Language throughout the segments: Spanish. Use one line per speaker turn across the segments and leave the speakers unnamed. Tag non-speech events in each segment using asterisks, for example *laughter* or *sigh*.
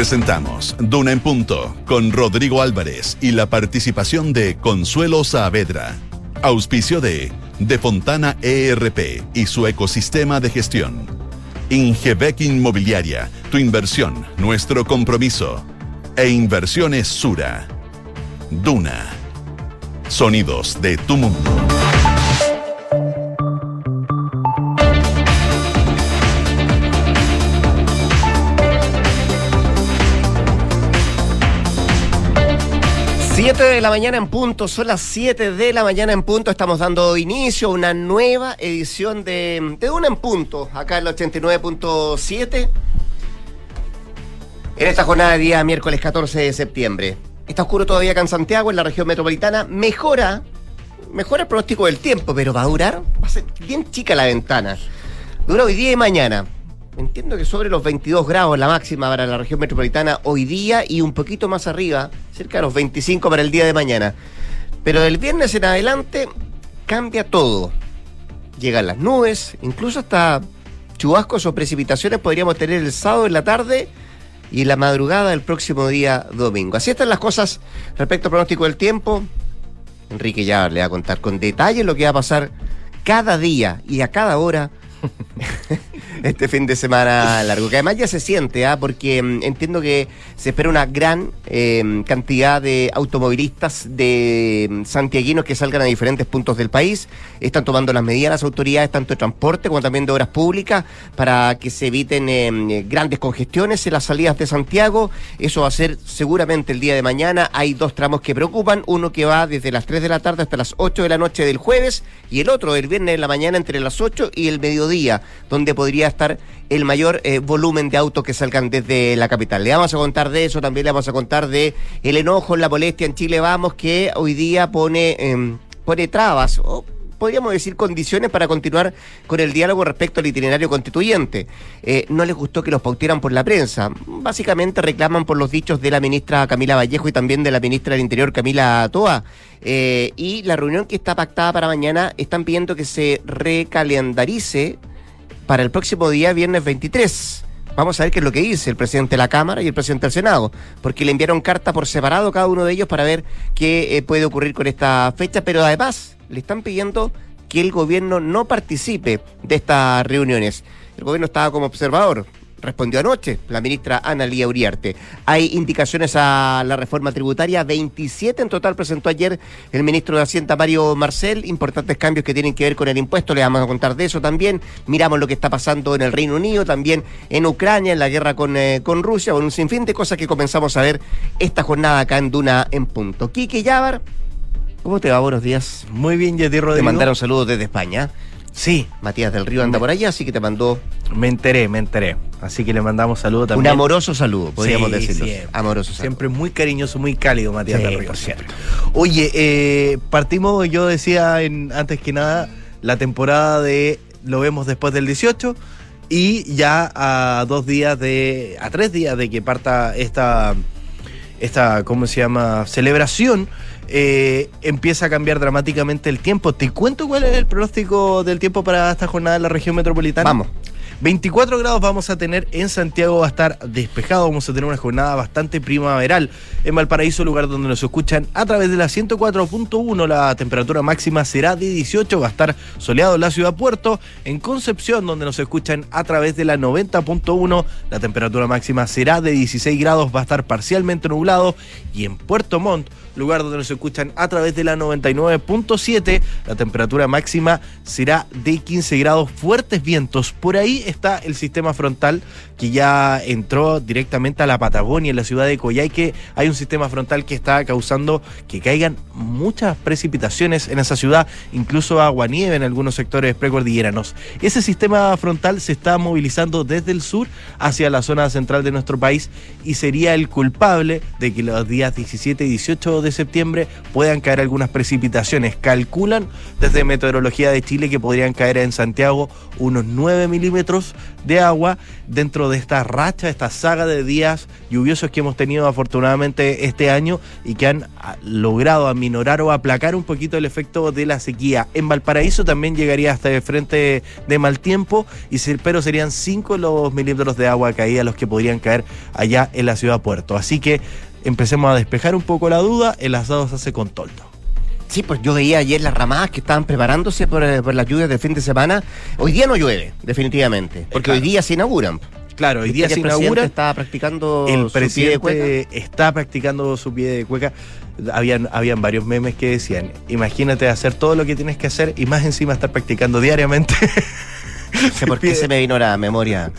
Presentamos Duna en Punto con Rodrigo Álvarez y la participación de Consuelo Saavedra. Auspicio de De Fontana ERP y su ecosistema de gestión. Ingebec Inmobiliaria, tu inversión, nuestro compromiso. E Inversiones Sura. Duna. Sonidos de tu mundo.
7 de la mañana en punto, son las 7 de la mañana en punto, estamos dando inicio a una nueva edición de, de Una en Punto, acá en la 89.7, en esta jornada de día miércoles 14 de septiembre. Está oscuro todavía acá en Santiago, en la región metropolitana, mejora, mejora el pronóstico del tiempo, pero va a durar, va a ser bien chica la ventana, dura hoy día y mañana. Entiendo que sobre los 22 grados la máxima para la región metropolitana hoy día y un poquito más arriba, cerca de los 25 para el día de mañana. Pero del viernes en adelante cambia todo. Llegan las nubes, incluso hasta chubascos o precipitaciones podríamos tener el sábado en la tarde y la madrugada del próximo día domingo. Así están las cosas respecto al pronóstico del tiempo. Enrique ya le va a contar con detalle lo que va a pasar cada día y a cada hora *laughs* este fin de semana largo. Que además ya se siente, ¿ah? porque mm, entiendo que se espera una gran em, cantidad de automovilistas de mm, santiaguinos que salgan a diferentes puntos del país. Están tomando las medidas las autoridades, tanto de transporte como también de obras públicas, para que se eviten em, grandes congestiones en las salidas de Santiago. Eso va a ser seguramente el día de mañana. Hay dos tramos que preocupan, uno que va desde las 3 de la tarde hasta las 8 de la noche del jueves y el otro el viernes de la mañana entre las 8 y el mediodía, donde podría estar el mayor eh, volumen de autos que salgan desde la capital. Le vamos a contar de eso, también le vamos a contar de el enojo, la molestia en Chile Vamos, que hoy día pone, em, pone trabas, o podríamos decir condiciones para continuar con el diálogo respecto al itinerario constituyente. Eh, no les gustó que los pautieran por la prensa. Básicamente reclaman por los dichos de la ministra Camila Vallejo y también de la ministra del Interior Camila Toa. Eh, y la reunión que está pactada para mañana están pidiendo que se recalendarice para el próximo día, viernes 23. Vamos a ver qué es lo que dice el presidente de la Cámara y el presidente del Senado, porque le enviaron carta por separado cada uno de ellos para ver qué eh, puede ocurrir con esta fecha, pero además le están pidiendo que el gobierno no participe de estas reuniones. El gobierno estaba como observador, respondió anoche la ministra Ana Lía Uriarte. Hay indicaciones a la reforma tributaria, 27 en total presentó ayer el ministro de Hacienda Mario Marcel, importantes cambios que tienen que ver con el impuesto, le vamos a contar de eso también. Miramos lo que está pasando en el Reino Unido, también en Ucrania, en la guerra con, eh, con Rusia, con un sinfín de cosas que comenzamos a ver esta jornada acá en Duna en punto. Quique Yavar, ¿cómo te va? Buenos días.
Muy bien, Yeti Rodrigo.
Te mandaron saludos desde España.
Sí.
Matías del Río anda por allá, así que te mandó.
Me enteré, me enteré. Así que le mandamos saludos también.
Un amoroso saludo, podríamos decirlo.
Siempre, amoroso saludo. Siempre muy cariñoso, muy cálido, Matías del Río. Cierto. Oye, eh, partimos, yo decía en, antes que nada, la temporada de lo vemos después del 18 y ya a dos días de. a tres días de que parta esta. esta ¿cómo se llama? celebración eh, empieza a cambiar dramáticamente el tiempo. ¿Te cuento cuál es el pronóstico del tiempo para esta jornada en la región metropolitana?
Vamos.
24 grados vamos a tener en Santiago, va a estar despejado, vamos a tener una jornada bastante primaveral. En Valparaíso, lugar donde nos escuchan a través de la 104.1, la temperatura máxima será de 18, va a estar soleado en la ciudad Puerto. En Concepción, donde nos escuchan a través de la 90.1, la temperatura máxima será de 16 grados, va a estar parcialmente nublado. Y en Puerto Montt, lugar donde nos escuchan a través de la 99.7, la temperatura máxima será de 15 grados, fuertes vientos. Por ahí está el sistema frontal que ya entró directamente a la Patagonia, en la ciudad de Coyhaique. Hay un sistema frontal que está causando que caigan muchas precipitaciones en esa ciudad, incluso agua nieve en algunos sectores precordilleranos. Ese sistema frontal se está movilizando desde el sur hacia la zona central de nuestro país y sería el culpable de que los días 17 y 18 de septiembre puedan caer algunas precipitaciones. Calculan desde Meteorología de Chile que podrían caer en Santiago unos 9 milímetros de agua dentro de esta racha, esta saga de días lluviosos que hemos tenido afortunadamente este año y que han ah, logrado aminorar o aplacar un poquito el efecto de la sequía. En Valparaíso también llegaría hasta el frente de mal tiempo, y pero serían 5 los milímetros de agua caída los que podrían caer allá en la ciudad puerto. Así que empecemos a despejar un poco la duda, el asado se hace con toldo.
Sí, pues yo veía ayer las ramadas que estaban preparándose por, eh, por las lluvias del fin de semana. Hoy día no llueve, definitivamente, porque hoy día se inauguran.
Claro, hoy día se inaugura.
Está practicando
el presidente está practicando su pie de cueca. Habían, habían varios memes que decían, imagínate hacer todo lo que tienes que hacer y más encima estar practicando diariamente *laughs*
No *laughs* sé por qué se me vino la memoria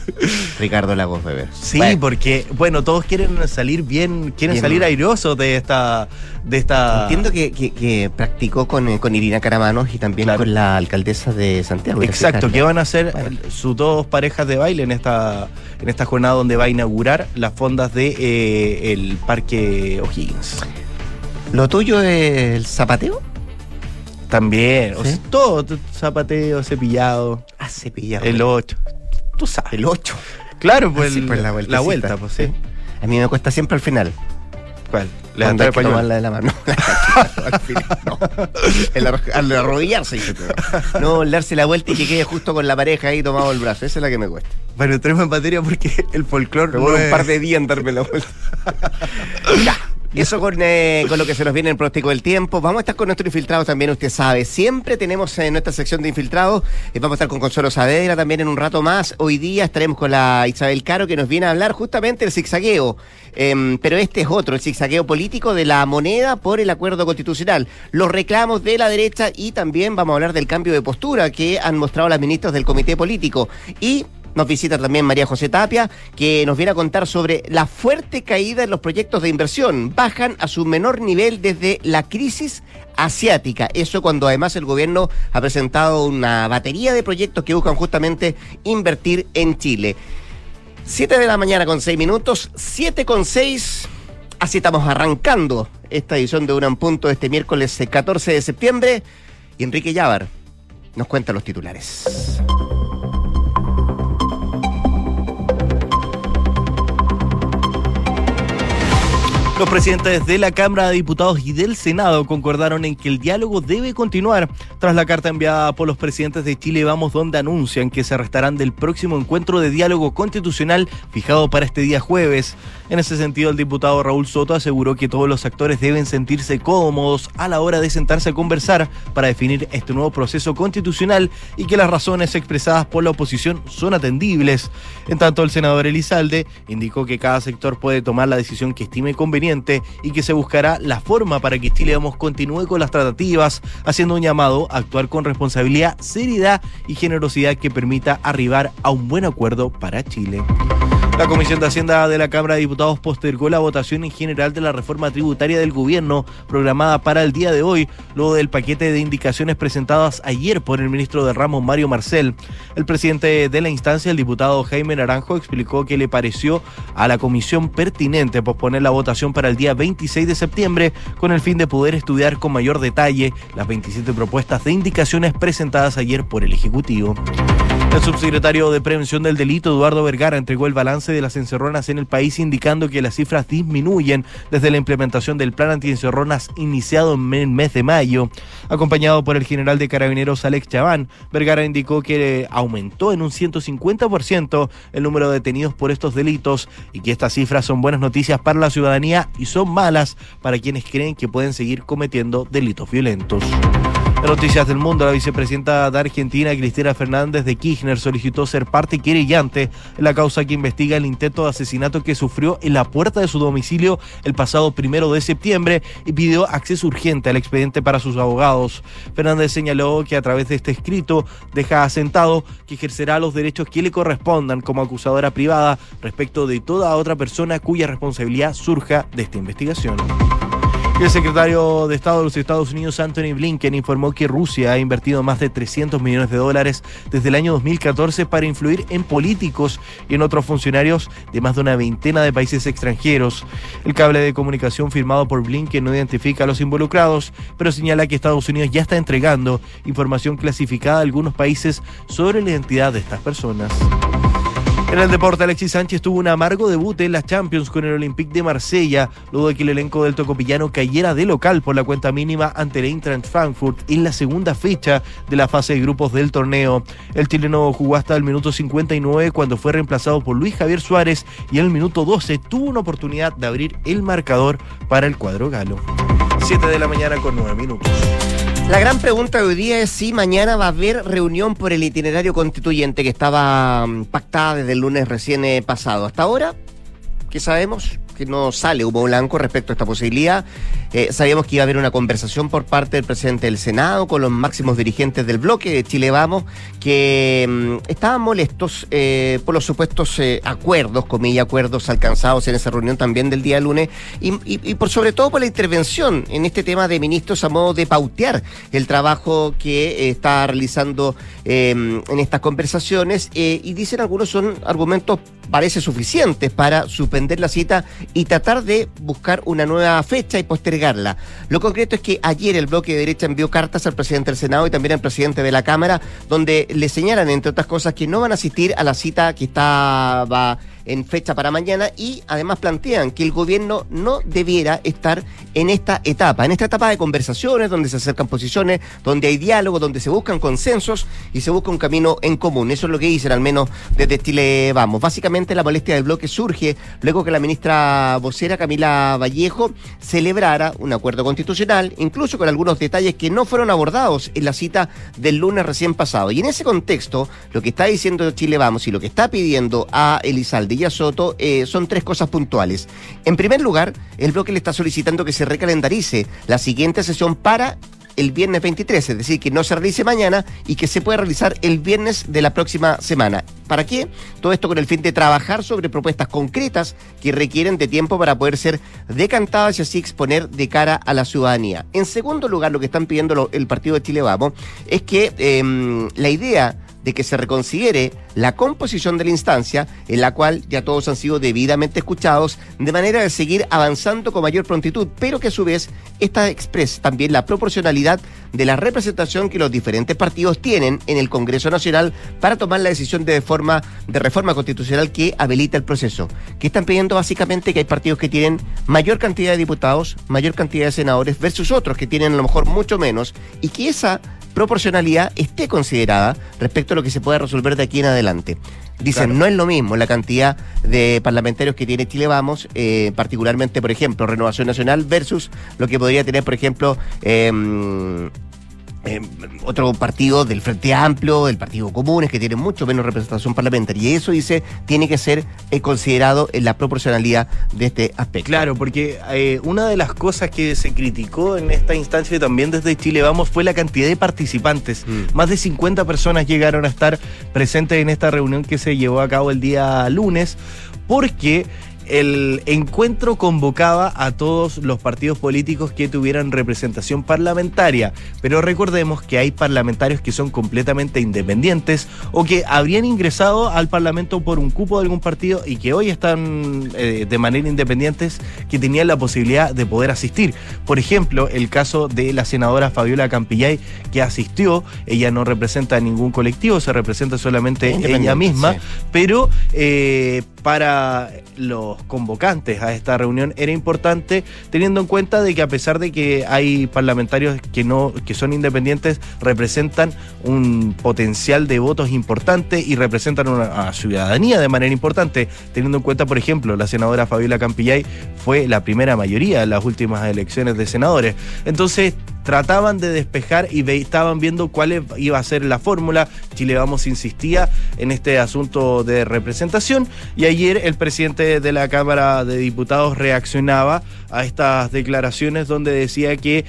Ricardo Lagos Weber.
Sí, porque, bueno, todos quieren salir bien, quieren salir airosos de esta, de esta.
Entiendo que, practicó con, eh, con, Irina Caramanos y también con la alcaldesa de Santiago.
Exacto, que van a ser sus dos parejas de baile en esta, en esta jornada donde va a inaugurar las fondas de eh, el Parque O'Higgins.
¿Lo tuyo es el zapateo?
También, todo, zapateo, cepillado.
Ah, cepillado.
El 8.
Tú sabes. El 8.
Claro, pues, pues la, la, vuelta, pues sí.
A mí me cuesta siempre al final.
¿Cuál?
Levantar el pañuelo. de la mano. *laughs* al final, no. El al arrodillarse. No, darse la vuelta y que quede justo con la pareja ahí tomado el brazo. Esa es la que me cuesta.
Bueno, entremos en materia porque el folclore.
Me no un par de días en darme la vuelta. *laughs* ya. Y eso con, eh, con, lo que se nos viene en el pronóstico del tiempo. Vamos a estar con nuestros infiltrados también, usted sabe. Siempre tenemos en nuestra sección de infiltrados. Eh, vamos a estar con Consuelo Saavedra también en un rato más. Hoy día estaremos con la Isabel Caro que nos viene a hablar justamente del zigzagueo. Em, pero este es otro, el zigzagueo político de la moneda por el acuerdo constitucional. Los reclamos de la derecha y también vamos a hablar del cambio de postura que han mostrado las ministras del comité político. Y nos visita también María José Tapia, que nos viene a contar sobre la fuerte caída en los proyectos de inversión. Bajan a su menor nivel desde la crisis asiática. Eso cuando además el gobierno ha presentado una batería de proyectos que buscan justamente invertir en Chile. Siete de la mañana con seis minutos, siete con seis. Así estamos arrancando esta edición de Unan Punto este miércoles 14 de septiembre. Y Enrique Llávar nos cuenta los titulares.
Los presidentes de la Cámara de Diputados y del Senado concordaron en que el diálogo debe continuar tras la carta enviada por los presidentes de Chile Vamos donde anuncian que se restarán del próximo encuentro de diálogo constitucional fijado para este día jueves. En ese sentido, el diputado Raúl Soto aseguró que todos los actores deben sentirse cómodos a la hora de sentarse a conversar para definir este nuevo proceso constitucional y que las razones expresadas por la oposición son atendibles. En tanto, el senador Elizalde indicó que cada sector puede tomar la decisión que estime conveniente y que se buscará la forma para que Chile Vamos continúe con las tratativas, haciendo un llamado a actuar con responsabilidad, seriedad y generosidad que permita arribar a un buen acuerdo para Chile. La Comisión de Hacienda de la Cámara de Diputados postergó la votación en general de la reforma tributaria del gobierno programada para el día de hoy, luego del paquete de indicaciones presentadas ayer por el ministro de Ramos, Mario Marcel. El presidente de la instancia, el diputado Jaime Naranjo, explicó que le pareció a la comisión pertinente posponer la votación para el día 26 de septiembre con el fin de poder estudiar con mayor detalle las 27 propuestas de indicaciones presentadas ayer por el Ejecutivo. El subsecretario de Prevención del Delito, Eduardo Vergara, entregó el balance de las encerronas en el país, indicando que las cifras disminuyen desde la implementación del plan antiencerronas iniciado en el mes de mayo. Acompañado por el general de carabineros Alex Chaván, Vergara indicó que aumentó en un 150% el número de detenidos por estos delitos y que estas cifras son buenas noticias para la ciudadanía y son malas para quienes creen que pueden seguir cometiendo delitos violentos. En Noticias del Mundo, la vicepresidenta de Argentina, Cristina Fernández de Kirchner, solicitó ser parte querellante en la causa que investiga el intento de asesinato que sufrió en la puerta de su domicilio el pasado primero de septiembre y pidió acceso urgente al expediente para sus abogados. Fernández señaló que a través de este escrito deja asentado que ejercerá los derechos que le correspondan como acusadora privada respecto de toda otra persona cuya responsabilidad surja de esta investigación. El secretario de Estado de los Estados Unidos, Anthony Blinken, informó que Rusia ha invertido más de 300 millones de dólares desde el año 2014 para influir en políticos y en otros funcionarios de más de una veintena de países extranjeros. El cable de comunicación firmado por Blinken no identifica a los involucrados, pero señala que Estados Unidos ya está entregando información clasificada a algunos países sobre la identidad de estas personas. En el deporte, Alexis Sánchez tuvo un amargo debut en las Champions con el Olympique de Marsella, luego de que el elenco del Tocopillano cayera de local por la cuenta mínima ante el Eintracht Frankfurt en la segunda fecha de la fase de grupos del torneo. El chileno jugó hasta el minuto 59 cuando fue reemplazado por Luis Javier Suárez y en el minuto 12 tuvo una oportunidad de abrir el marcador para el cuadro galo. 7 de la mañana con 9 minutos.
La gran pregunta de hoy día es si mañana va a haber reunión por el itinerario constituyente que estaba mm, pactada desde el lunes recién eh, pasado. Hasta ahora, ¿qué sabemos? que no sale humo blanco respecto a esta posibilidad. Eh, sabíamos que iba a haber una conversación por parte del presidente del Senado con los máximos dirigentes del bloque de Chile Vamos, que mm, estaban molestos eh, por los supuestos eh, acuerdos, comillas, acuerdos alcanzados en esa reunión también del día lunes, y, por sobre todo por la intervención en este tema de ministros a modo de pautear el trabajo que está realizando en estas conversaciones, y dicen algunos son argumentos parece suficientes para suspender la cita y tratar de buscar una nueva fecha y Lo concreto es que ayer el bloque de derecha envió cartas al presidente del Senado y también al presidente de la Cámara, donde le señalan, entre otras cosas, que no van a asistir a la cita que estaba en fecha para mañana y además plantean que el gobierno no debiera estar en esta etapa, en esta etapa de conversaciones donde se acercan posiciones, donde hay diálogo, donde se buscan consensos y se busca un camino en común. Eso es lo que dicen al menos desde Chile Vamos. Básicamente la molestia del bloque surge luego que la ministra vocera Camila Vallejo celebrara un acuerdo constitucional, incluso con algunos detalles que no fueron abordados en la cita del lunes recién pasado. Y en ese contexto, lo que está diciendo Chile Vamos y lo que está pidiendo a Elizalde de Soto eh, son tres cosas puntuales. En primer lugar, el bloque le está solicitando que se recalendarice la siguiente sesión para el viernes 23, es decir, que no se realice mañana y que se pueda realizar el viernes de la próxima semana. ¿Para qué? Todo esto con el fin de trabajar sobre propuestas concretas que requieren de tiempo para poder ser decantadas y así exponer de cara a la ciudadanía. En segundo lugar, lo que están pidiendo el Partido de Chile Vamos es que em, la idea de que se reconsidere la composición de la instancia, en la cual ya todos han sido debidamente escuchados, de manera de seguir avanzando con mayor prontitud, pero que a su vez esta expresa también la proporcionalidad de la representación que los diferentes partidos tienen en el Congreso Nacional para tomar la decisión de forma de reforma constitucional que habilita el proceso. Que están pidiendo básicamente que hay partidos que tienen mayor cantidad de diputados, mayor cantidad de senadores versus otros que tienen a lo mejor mucho menos y que esa proporcionalidad esté considerada respecto a lo que se puede resolver de aquí en adelante. Dicen, no es lo mismo la cantidad de parlamentarios que tiene Chile Vamos, eh, particularmente, por ejemplo, Renovación Nacional, versus lo que podría tener, por ejemplo, eh, eh, otro partido del Frente Amplio, del Partido Comunes, que tiene mucho menos representación parlamentaria. Y eso, dice, tiene que ser eh, considerado en la proporcionalidad de este aspecto.
Claro, porque eh, una de las cosas que se criticó en esta instancia y también desde Chile Vamos fue la cantidad de participantes. Mm. Más de 50 personas llegaron a estar presentes en esta reunión que se llevó a cabo el día lunes, porque el encuentro convocaba a todos los partidos políticos que tuvieran representación parlamentaria, pero recordemos que hay parlamentarios que son completamente independientes o que habrían ingresado al Parlamento por un cupo de algún partido y que hoy están eh, de manera independientes, que tenían la posibilidad de poder asistir. Por ejemplo, el caso de la senadora Fabiola Campillay, que asistió, ella no representa a ningún colectivo, se representa solamente ella misma, pero eh, para los convocantes a esta reunión era importante teniendo en cuenta de que a pesar de que hay parlamentarios que no que son independientes representan un potencial de votos importante y representan una, a ciudadanía de manera importante teniendo en cuenta por ejemplo la senadora Fabiola Campillay fue la primera mayoría en las últimas elecciones de senadores. Entonces trataban de despejar y estaban viendo cuál iba a ser la fórmula. Chile Vamos insistía en este asunto de representación y ayer el presidente de la Cámara de Diputados reaccionaba a estas declaraciones donde decía que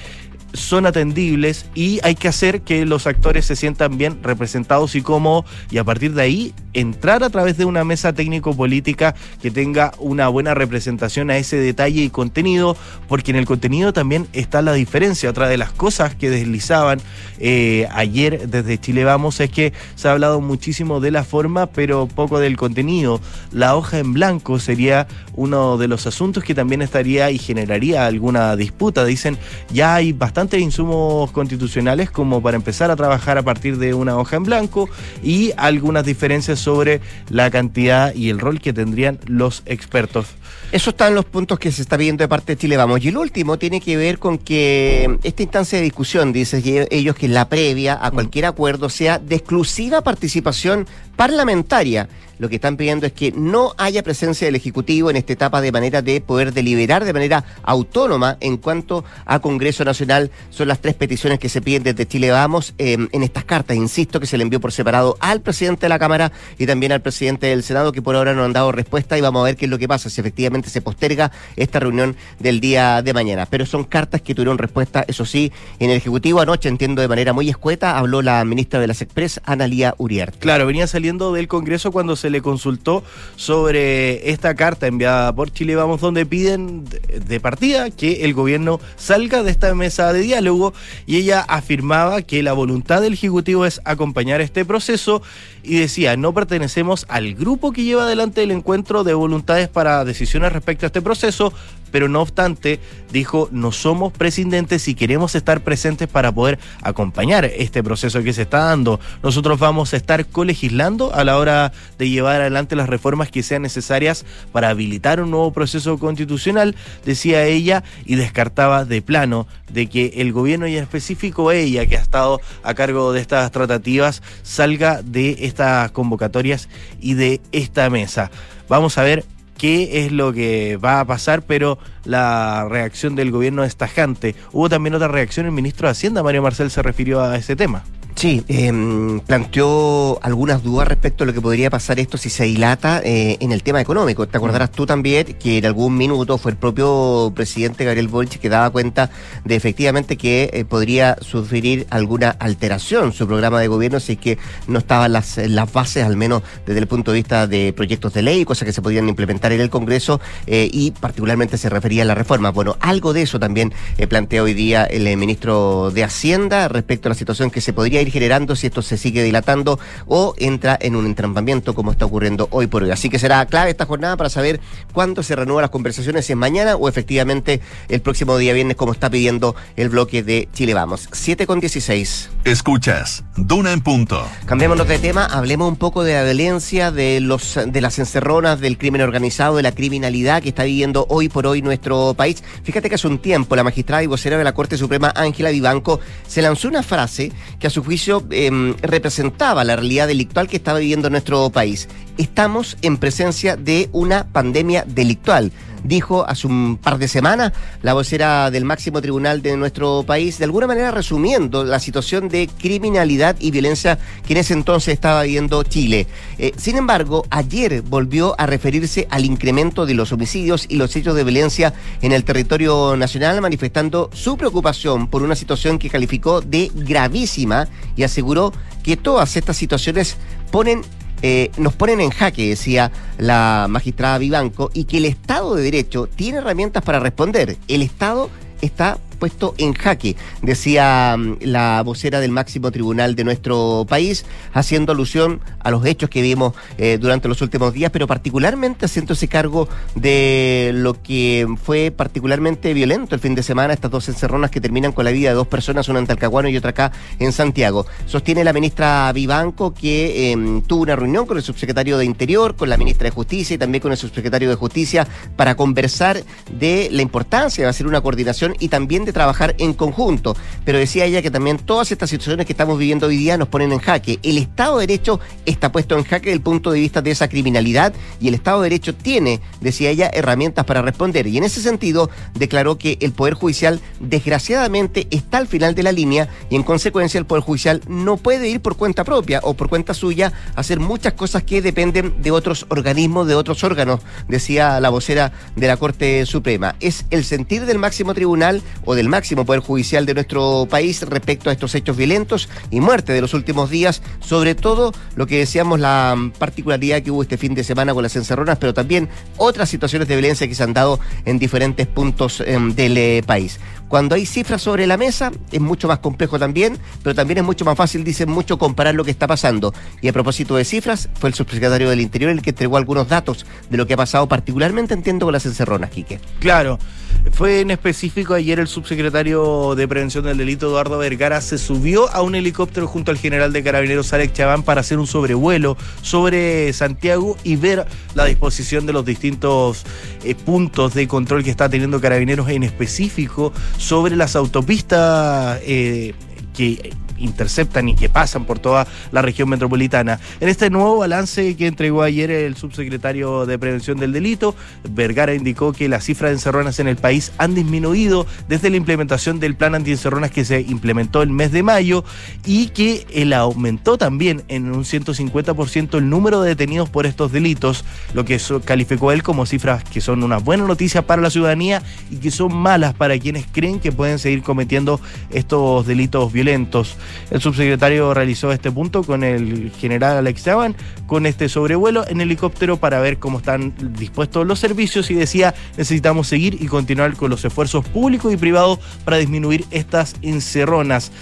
son atendibles y hay que hacer que los actores se sientan bien representados y cómodos y a partir de ahí entrar a través de una mesa técnico-política que tenga una buena representación a ese detalle y contenido, porque en el contenido también está la diferencia. Otra de las cosas que deslizaban eh, ayer desde Chile Vamos es que se ha hablado muchísimo de la forma, pero poco del contenido. La hoja en blanco sería uno de los asuntos que también estaría y generaría alguna disputa. Dicen, ya hay bastantes insumos constitucionales como para empezar a trabajar a partir de una hoja en blanco y algunas diferencias sobre la cantidad y el rol que tendrían los expertos.
Eso están los puntos que se está viendo de parte de Chile Vamos. Y el último tiene que ver con que esta instancia de discusión, dicen ellos, que la previa a cualquier acuerdo sea de exclusiva participación parlamentaria lo que están pidiendo es que no haya presencia del Ejecutivo en esta etapa de manera de poder deliberar de manera autónoma en cuanto a Congreso Nacional. Son las tres peticiones que se piden desde Chile Vamos em, en estas cartas. Insisto que se le envió por separado al presidente de la Cámara y también al presidente del Senado, que por ahora no han dado respuesta y vamos a ver qué es lo que pasa, si efectivamente se posterga esta reunión del día de mañana. Pero son cartas que tuvieron respuesta, eso sí, en el Ejecutivo anoche, entiendo de manera muy escueta, habló la ministra de las Express, Analía Uriarte.
Claro, venía saliendo del Congreso cuando se le consultó sobre esta carta enviada por Chile Vamos, donde piden de partida que el gobierno salga de esta mesa de diálogo y ella afirmaba que la voluntad del Ejecutivo es acompañar este proceso y decía, no pertenecemos al grupo que lleva adelante el encuentro de voluntades para decisiones respecto a este proceso, pero no obstante, dijo, no somos presidentes y queremos estar presentes para poder acompañar este proceso que se está dando. Nosotros vamos a estar colegislando a la hora de llevar adelante las reformas que sean necesarias para habilitar un nuevo proceso constitucional, decía ella, y descartaba de plano de que el gobierno y en específico ella, que ha estado a cargo de estas tratativas, salga de estas convocatorias y de esta mesa. Vamos a ver qué es lo que va a pasar, pero la reacción del gobierno es tajante. Hubo también otra reacción, el ministro de Hacienda, Mario Marcel, se refirió a ese tema.
Sí, em, planteó algunas dudas respecto a lo que podría pasar esto si se dilata eh, en el tema económico. Te acordarás tú también que en algún minuto fue el propio presidente Gabriel Boric que daba cuenta de efectivamente que eh, podría sufrir alguna alteración su programa de gobierno si es que no estaban las, las bases, al menos desde el punto de vista de proyectos de ley, cosas que se podían implementar en el Congreso eh, y particularmente se refería a la reforma. Bueno, algo de eso también plantea hoy día el ministro de Hacienda respecto a la situación que se podría ir generando si esto se sigue dilatando o entra en un entrampamiento como está ocurriendo hoy por hoy. Así que será clave esta jornada para saber cuándo se renuevan las conversaciones, si es mañana o efectivamente el próximo día viernes como está pidiendo el bloque de Chile Vamos. 7 con 16.
Escuchas, Duna en punto.
Cambiémonos de tema, hablemos un poco de la violencia, de los de las encerronas, del crimen organizado, de la criminalidad que está viviendo hoy por hoy nuestro país. Fíjate que hace un tiempo la magistrada y vocera de la Corte Suprema, Ángela Vivanco, se lanzó una frase que a su juicio em, representaba la realidad delictual que estaba viviendo nuestro país. Estamos en presencia de una pandemia delictual dijo hace un par de semanas la vocera del máximo tribunal de nuestro país, de alguna manera resumiendo la situación de criminalidad y violencia que en ese entonces estaba viviendo Chile. Eh, sin embargo, ayer volvió a referirse al incremento de los homicidios y los hechos de violencia en el territorio nacional, manifestando su preocupación por una situación que calificó de gravísima y aseguró que todas estas situaciones ponen eh, nos ponen en jaque, decía la magistrada Vivanco, y que el Estado de Derecho tiene herramientas para responder. El Estado está puesto en jaque, decía mm, la vocera del máximo tribunal de nuestro país, haciendo alusión a los hechos que vimos eh, durante los últimos días, pero particularmente haciéndose cargo de lo que fue particularmente violento el fin de semana, estas dos encerronas que terminan con la vida de dos personas, una en Talcahuano y otra acá en Santiago. Sostiene la ministra Vivanco que em, tuvo una reunión con el subsecretario de Interior, con la ministra de Justicia y también con el subsecretario de Justicia para conversar de la importancia de hacer una coordinación y también de trabajar en conjunto. Pero decía ella que también todas estas situaciones que estamos viviendo hoy día nos ponen en jaque. El Estado de Derecho está puesto en jaque desde el punto de vista de esa criminalidad y el Estado de Derecho tiene, decía ella, herramientas para responder. Y en ese sentido declaró que el Poder Judicial desgraciadamente está al final de la línea y en consecuencia el Poder Judicial no puede ir por cuenta propia o por cuenta suya a hacer muchas cosas que dependen de otros organismos, de otros órganos, decía la vocera de la Corte Suprema. Es el sentir del máximo tribunal o de del máximo Poder Judicial de nuestro país respecto a estos hechos violentos y muerte de los últimos días, sobre todo lo que decíamos la particularidad que hubo este fin de semana con las encerronas, pero también otras situaciones de violencia que se han dado en diferentes puntos em, del eh, país. Cuando hay cifras sobre la mesa es mucho más complejo también, pero también es mucho más fácil, dicen mucho, comparar lo que está pasando. Y a propósito de cifras, fue el subsecretario del Interior el que entregó algunos datos de lo que ha pasado, particularmente entiendo con las encerronas, Quique.
Claro. Fue en específico ayer el subsecretario de Prevención del Delito, Eduardo Vergara, se subió a un helicóptero junto al general de carabineros Alex Chaván para hacer un sobrevuelo sobre Santiago y ver la disposición de los distintos eh, puntos de control que está teniendo carabineros en específico sobre las autopistas eh, que interceptan y que pasan por toda la región metropolitana. En este nuevo balance que entregó ayer el subsecretario de Prevención del Delito, Vergara indicó que las cifras de encerronas en el país han disminuido desde la implementación del plan antiencerronas que se implementó el mes de mayo y que él aumentó también en un 150% el número de detenidos por estos delitos, lo que calificó él como cifras que son una buena noticia para la ciudadanía y que son malas para quienes creen que pueden seguir cometiendo estos delitos violentos. El subsecretario realizó este punto con el general Alex Chaban, con este sobrevuelo en helicóptero para ver cómo están dispuestos los servicios y decía necesitamos seguir y continuar con los esfuerzos públicos y privados para disminuir estas encerronas.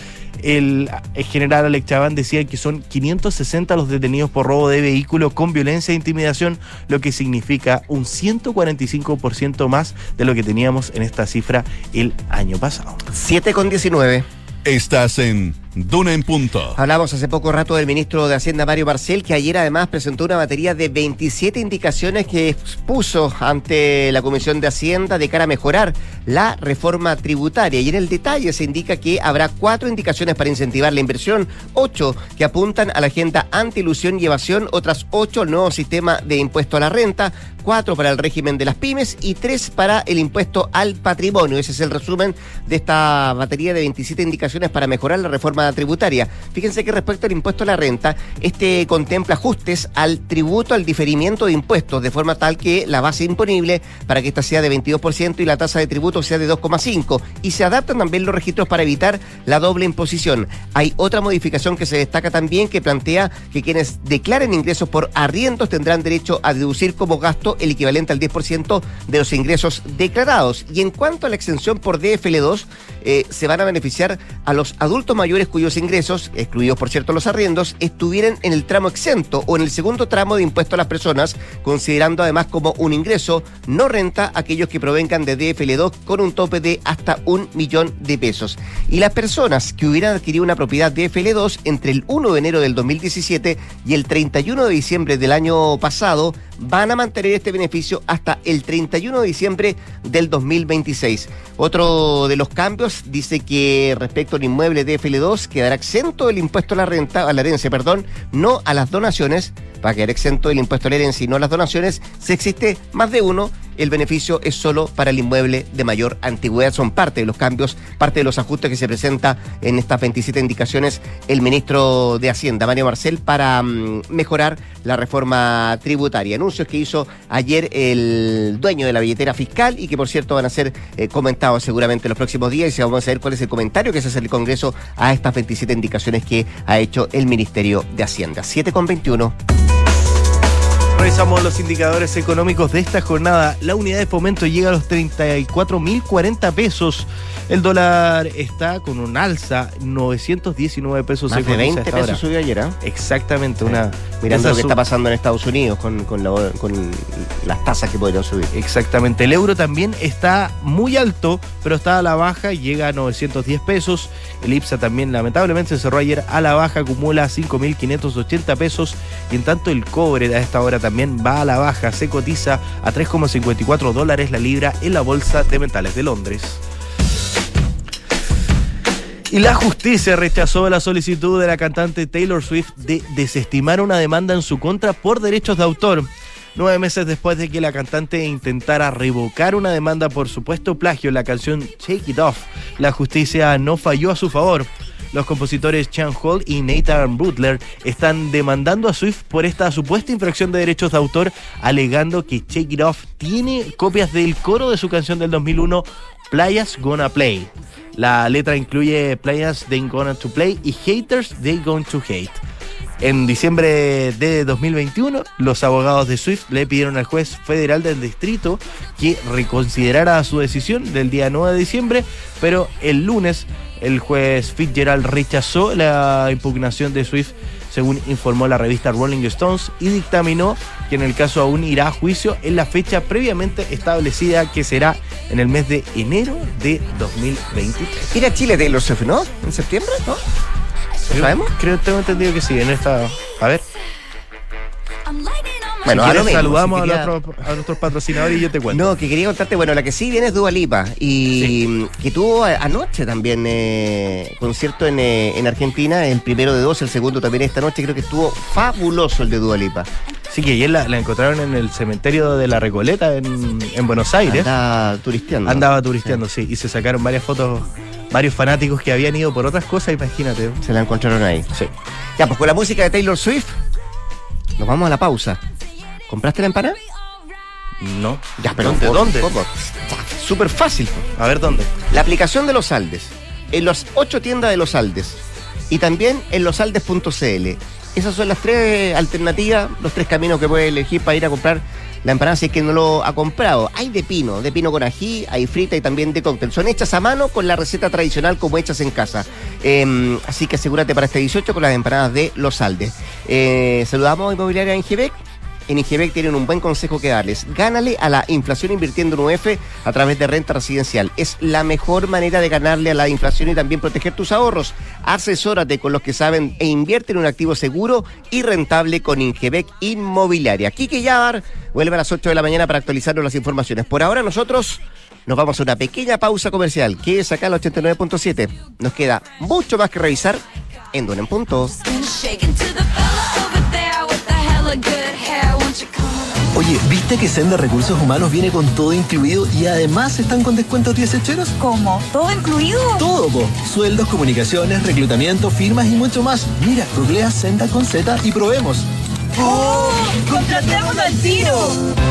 El, general Alex Chaván decía que son 560 los detenidos por robo de vehículo con violencia e intimidación, lo que significa un 145% más de lo que teníamos en esta cifra el año pasado.
7 con 19.
Estás en Duna en Punto.
Hablamos hace poco rato del ministro de Hacienda, Mario Marcel, que ayer además presentó una batería de 27 indicaciones que expuso ante la Comisión de Hacienda de cara a mejorar la reforma tributaria. Y en el detalle se indica que habrá cuatro indicaciones para incentivar la inversión, ocho que apuntan a la agenda anti-ilusión y evasión, otras ocho al nuevo sistema de impuesto a la renta, cuatro para el régimen de las pymes y tres para el impuesto al patrimonio. Ese es el resumen de esta batería de 27 indicaciones para mejorar la reforma tributaria. Fíjense que respecto al impuesto a la renta, este contempla ajustes al tributo al diferimiento de impuestos, de forma tal que la base imponible para que esta sea de 22% y la tasa de tributo sea de 2,5%. Y se adaptan también los registros para evitar la doble imposición. Hay otra modificación que se destaca también que plantea que quienes declaren ingresos por arriendos tendrán derecho a deducir como gasto el equivalente al 10% de los ingresos declarados. Y en cuanto a la exención por DFL2, eh, se van a beneficiar a los adultos mayores cuyos ingresos, excluidos por cierto los arriendos, estuvieran en el tramo exento o en el segundo tramo de impuesto a las personas, considerando además como un ingreso no renta aquellos que provengan de DFL2 con un tope de hasta un millón de pesos. Y las personas que hubieran adquirido una propiedad DFL2 entre el 1 de enero del 2017 y el 31 de diciembre del año pasado van a mantener este beneficio hasta el 31 de diciembre del 2026. Otro de los cambios dice que respecto al inmueble DFL2 quedará exento del impuesto a la renta, a la herencia, perdón, no a las donaciones, va a quedar exento del impuesto a la herencia y no las donaciones si existe más de uno el beneficio es solo para el inmueble de mayor antigüedad. Son parte de los cambios, parte de los ajustes que se presenta en estas 27 indicaciones el ministro de Hacienda, Mario Marcel, para mm, mejorar la reforma tributaria. Anuncios que hizo ayer el dueño de la billetera fiscal y que por cierto van a ser eh, comentados seguramente en los próximos días y vamos a ver cuál es el comentario que se hace el Congreso a estas 27 indicaciones que ha hecho el Ministerio de Hacienda. 7 con 21.
Revisamos los indicadores económicos de esta jornada. La unidad de fomento llega a los 34.040 pesos. El dólar está con un alza, 919 pesos.
Más de 20 pesos subió ayer, ¿eh?
Exactamente, una...
Mirando lo que está pasando en Estados Unidos con, con, las tasas que podrían subir.
Exactamente. El euro también está muy alto, pero está a la baja y llega a 910 pesos. El IPSA también lamentablemente se cerró ayer a la baja, acumula 5.580 pesos. Y en tanto el cobre a esta hora también también va a la baja, se cotiza a 3,54 dólares la libra en la Bolsa de Metales de Londres. Y la justicia rechazó la solicitud de la cantante Taylor Swift de desestimar una demanda en su contra por derechos de autor. Nueve meses después de que la cantante intentara revocar una demanda por supuesto plagio en la canción Shake It Off, la justicia no falló a su favor. Los compositores Chan Hall y Nathan Butler están demandando a Swift por esta supuesta infracción de derechos de autor, alegando que Shake It Off tiene copias del coro de su canción del 2001 Playas Gonna Play. La letra incluye Playas They Gonna to Play y Haters They Going to Hate. En diciembre de 2021, los abogados de Swift le pidieron al juez federal del distrito que reconsiderara su decisión del día 9 de diciembre, pero el lunes el juez Fitzgerald rechazó la impugnación de Swift, según informó la revista Rolling Stones, y dictaminó que en el caso aún irá a juicio en la fecha previamente establecida, que será en el mes de enero de 2023.
Ir a Chile Taylor Swift, ¿no? ¿En septiembre? ¿No? ¿Lo
Creo-
sabemos?
Creo, tengo entendido que sí, en esta... A ver,
Bueno,
saludamos
si quería-
a, nuestro- a nuestros patrocinadores y yo te cuento.
No, que quería contarte, bueno, la que sí viene es Dua Lipa y que tuvo anoche también eh, concierto en, eh, en Argentina, el primero de dos, el segundo también esta noche, creo que estuvo fabuloso el de Dua Lipa.
Sí, que ayer la, la encontraron en el cementerio de la Recoleta en, en Buenos Aires.
Andaba turisteando.
Andaba turisteando, sí. Y se sacaron varias fotos, varios fanáticos que habían ido por otras cosas, imagínate.
Se la encontraron ahí.
Sí.
Ya, pues con la música de Taylor Swift, nos vamos a la pausa. ¿Compraste la empanada?
No.
Ya, pero
¿Dónde?
por-
¿Dónde?
Súper fácil.
A ver, ¿dónde?
La aplicación de los Aldes, en las ocho tiendas de los Aldes y también en losaldes.cl. Esas son las tres alternativas, los tres caminos que puede elegir para ir a comprar la empanada si es que no lo ha comprado. Hay de pino, de pino con ají, hay frita y también de cóctel. Son hechas a mano con la receta tradicional como hechas en casa. Eh, así que asegúrate para este 18 con las empanadas de los Aldes. Eh, saludamos a Inmobiliaria Ingebec. En Ingebec tienen un buen consejo que darles. Gánale a la inflación invirtiendo en UF a través de renta residencial. Es la mejor manera de ganarle a la inflación y también proteger tus ahorros. Asesórate con los que saben e invierte en un activo seguro y rentable con Ingebec Inmobiliaria. Quique Yabar vuelve a las 8 de la mañana para actualizarnos las informaciones. Por ahora nosotros nos vamos a una pequeña pausa comercial que es acá al 89.7. Nos queda mucho más que revisar en Don en Punto.
Oye, ¿viste que Senda Recursos Humanos viene con todo incluido y además están con descuentos 10 hecheros?
¿Cómo? ¿Todo incluido?
Todo, po. Sueldos, comunicaciones, reclutamiento, firmas y mucho más. Mira, googlea Senda con Z y probemos.
¡Oh! ¡Contratemos al tiro!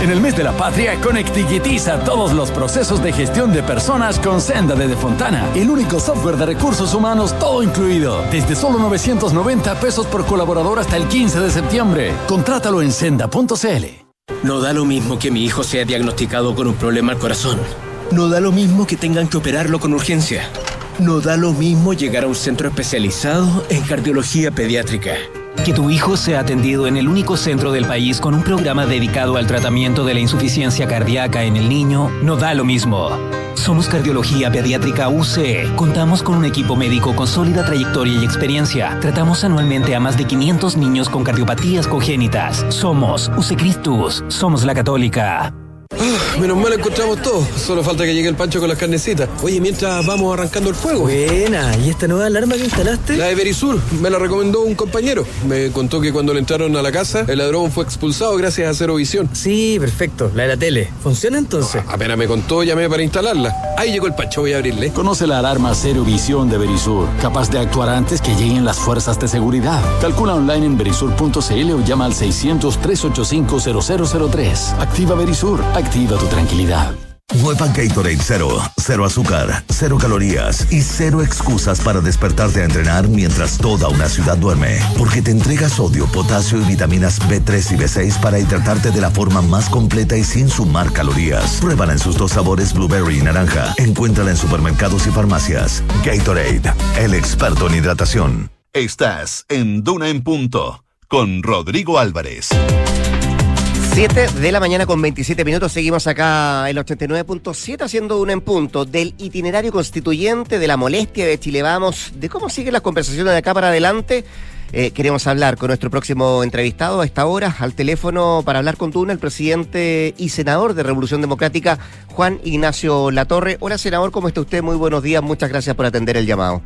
En el mes de la patria, conectiguitiza todos los procesos de gestión de personas con Senda de Defontana, el único software de recursos humanos todo incluido. Desde solo 990 pesos por colaborador hasta el 15 de septiembre. Contrátalo en senda.cl.
No da lo mismo que mi hijo sea diagnosticado con un problema al corazón. No da lo mismo que tengan que operarlo con urgencia. No da lo mismo llegar a un centro especializado en cardiología pediátrica.
Que tu hijo sea atendido en el único centro del país con un programa dedicado al tratamiento de la insuficiencia cardíaca en el niño no da lo mismo. Somos Cardiología Pediátrica UC. Contamos con un equipo médico con sólida trayectoria y experiencia. Tratamos anualmente a más de 500 niños con cardiopatías congénitas. Somos UC Cristus. Somos la Católica.
Menos mal encontramos todo. Solo falta que llegue el pancho con las carnecitas. Oye, mientras vamos arrancando el fuego.
Buena, ¿y esta nueva alarma que instalaste?
La de Verisur me la recomendó un compañero. Me contó que cuando le entraron a la casa, el ladrón fue expulsado gracias a Cero Visión.
Sí, perfecto, la de la tele. ¿Funciona entonces?
Apenas me contó, llamé para instalarla. Ahí llegó el pancho, voy a abrirle.
Conoce la alarma Cero Visión de Verisur, capaz de actuar antes que lleguen las fuerzas de seguridad. Calcula online en verisur.cl o llama al 600-385-0003. Activa Verisur, activa tu tranquilidad.
Nueva Gatorade Cero. Cero azúcar, cero calorías y cero excusas para despertarte a entrenar mientras toda una ciudad duerme. Porque te entrega sodio, potasio y vitaminas B3 y B6 para hidratarte de la forma más completa y sin sumar calorías. Pruébala en sus dos sabores blueberry y naranja. Encuéntrala en supermercados y farmacias. Gatorade, el experto en hidratación.
Estás en Duna en Punto con Rodrigo Álvarez.
7 de la mañana con 27 minutos. Seguimos acá el 89.7 haciendo un en punto del itinerario constituyente, de la molestia de Chile Vamos, de cómo siguen las conversaciones de acá para adelante. Eh, queremos hablar con nuestro próximo entrevistado a esta hora al teléfono para hablar con Duna, el presidente y senador de Revolución Democrática, Juan Ignacio Latorre. Hola, senador, ¿cómo está usted? Muy buenos días, muchas gracias por atender el llamado.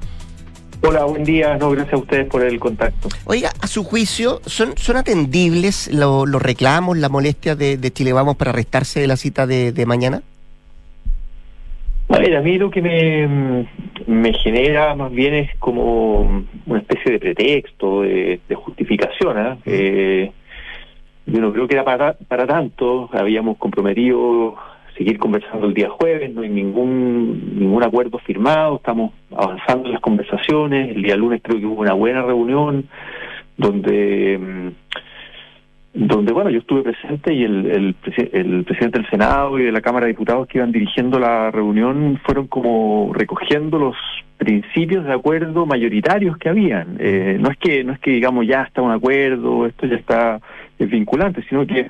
Hola, buen día. No, gracias a ustedes por el contacto.
Oiga, a su juicio, ¿son, son atendibles lo- los reclamos, la molestia de, de Chile Vamos para restarse de la cita de, de mañana?
A ver, a mí lo que me, me genera más bien es como una especie de pretexto, de, de justificación. ¿ah? Eh, yo no creo que era para, para tanto. Habíamos comprometido seguir conversando el día jueves, no hay ningún ningún acuerdo firmado, estamos avanzando en las conversaciones, el día lunes creo que hubo una buena reunión donde mm, donde bueno yo estuve presente y el, el, el presidente del Senado y de la Cámara de Diputados que iban dirigiendo la reunión fueron como recogiendo los principios de acuerdo mayoritarios que habían. Eh, no es que no es que digamos ya está un acuerdo esto ya está es vinculante sino que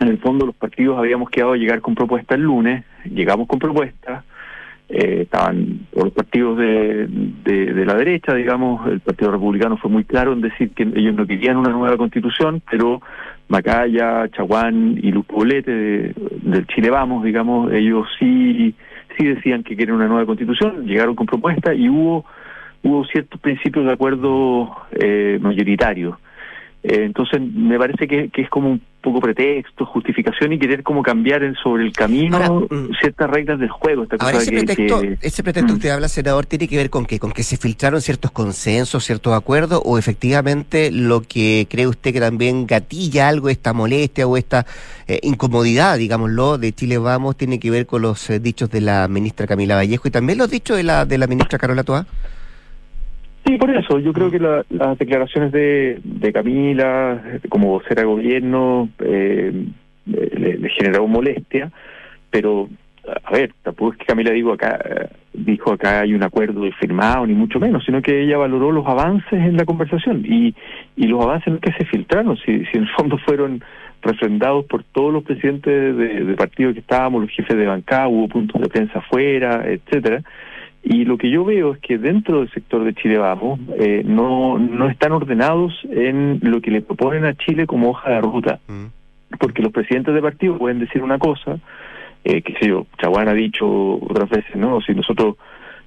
en el fondo los partidos habíamos quedado a llegar con propuestas el lunes llegamos con propuestas eh, estaban los partidos de, de, la derecha, digamos, el Partido Republicano fue muy claro en decir que ellos no querían una nueva constitución, pero Macaya, Chaguán y Luz Poblete de- del Chile Vamos, digamos, ellos sí, sí decían que quieren una nueva constitución, llegaron con propuestas y hubo, hubo ciertos principios de acuerdo eh, mayoritarios. Eh, entonces me parece que, que es como un poco pretexto, justificación y querer como cambiar en- sobre el camino ciertas reglas del juego. Esta
Ahora,
cosa
ese
que-
pretexto,
que-
ese pretexto que usted habla, senador, tiene que ver con qué? ¿Con que se filtraron ciertos consensos, ciertos acuerdos? ¿O efectivamente lo que cree usted que también gatilla algo, esta molestia o esta eh, incomodidad, digámoslo, de Chile Vamos, tiene que ver con los eh, dichos de la ministra Camila Vallejo y también los dichos de la, de la ministra Carola Toa?
Sí, por eso. Yo creo que la- las declaraciones de, de Camila, como vocera de gobierno, eh, eh, le, generaron molestia, pero, a ver, tampoco es que Camila digo acá, eh, dijo acá hay un acuerdo firmado, ni mucho menos, sino que ella valoró los avances en la conversación y, y los avances no es que se filtraron, si, si en fondo fueron refrendados por todos los presidentes de, de partidos que estábamos, los jefes de bancada, hubo puntos de prensa afuera, etcétera. Y lo que yo veo es que dentro del sector de Chile Vamos eh, no, no están ordenados en lo que le proponen a Chile como hoja de ruta. Porque los presidentes de partido pueden decir una cosa, eh, que sé yo, Chaguán ha dicho otras veces, ¿no? Si nosotros,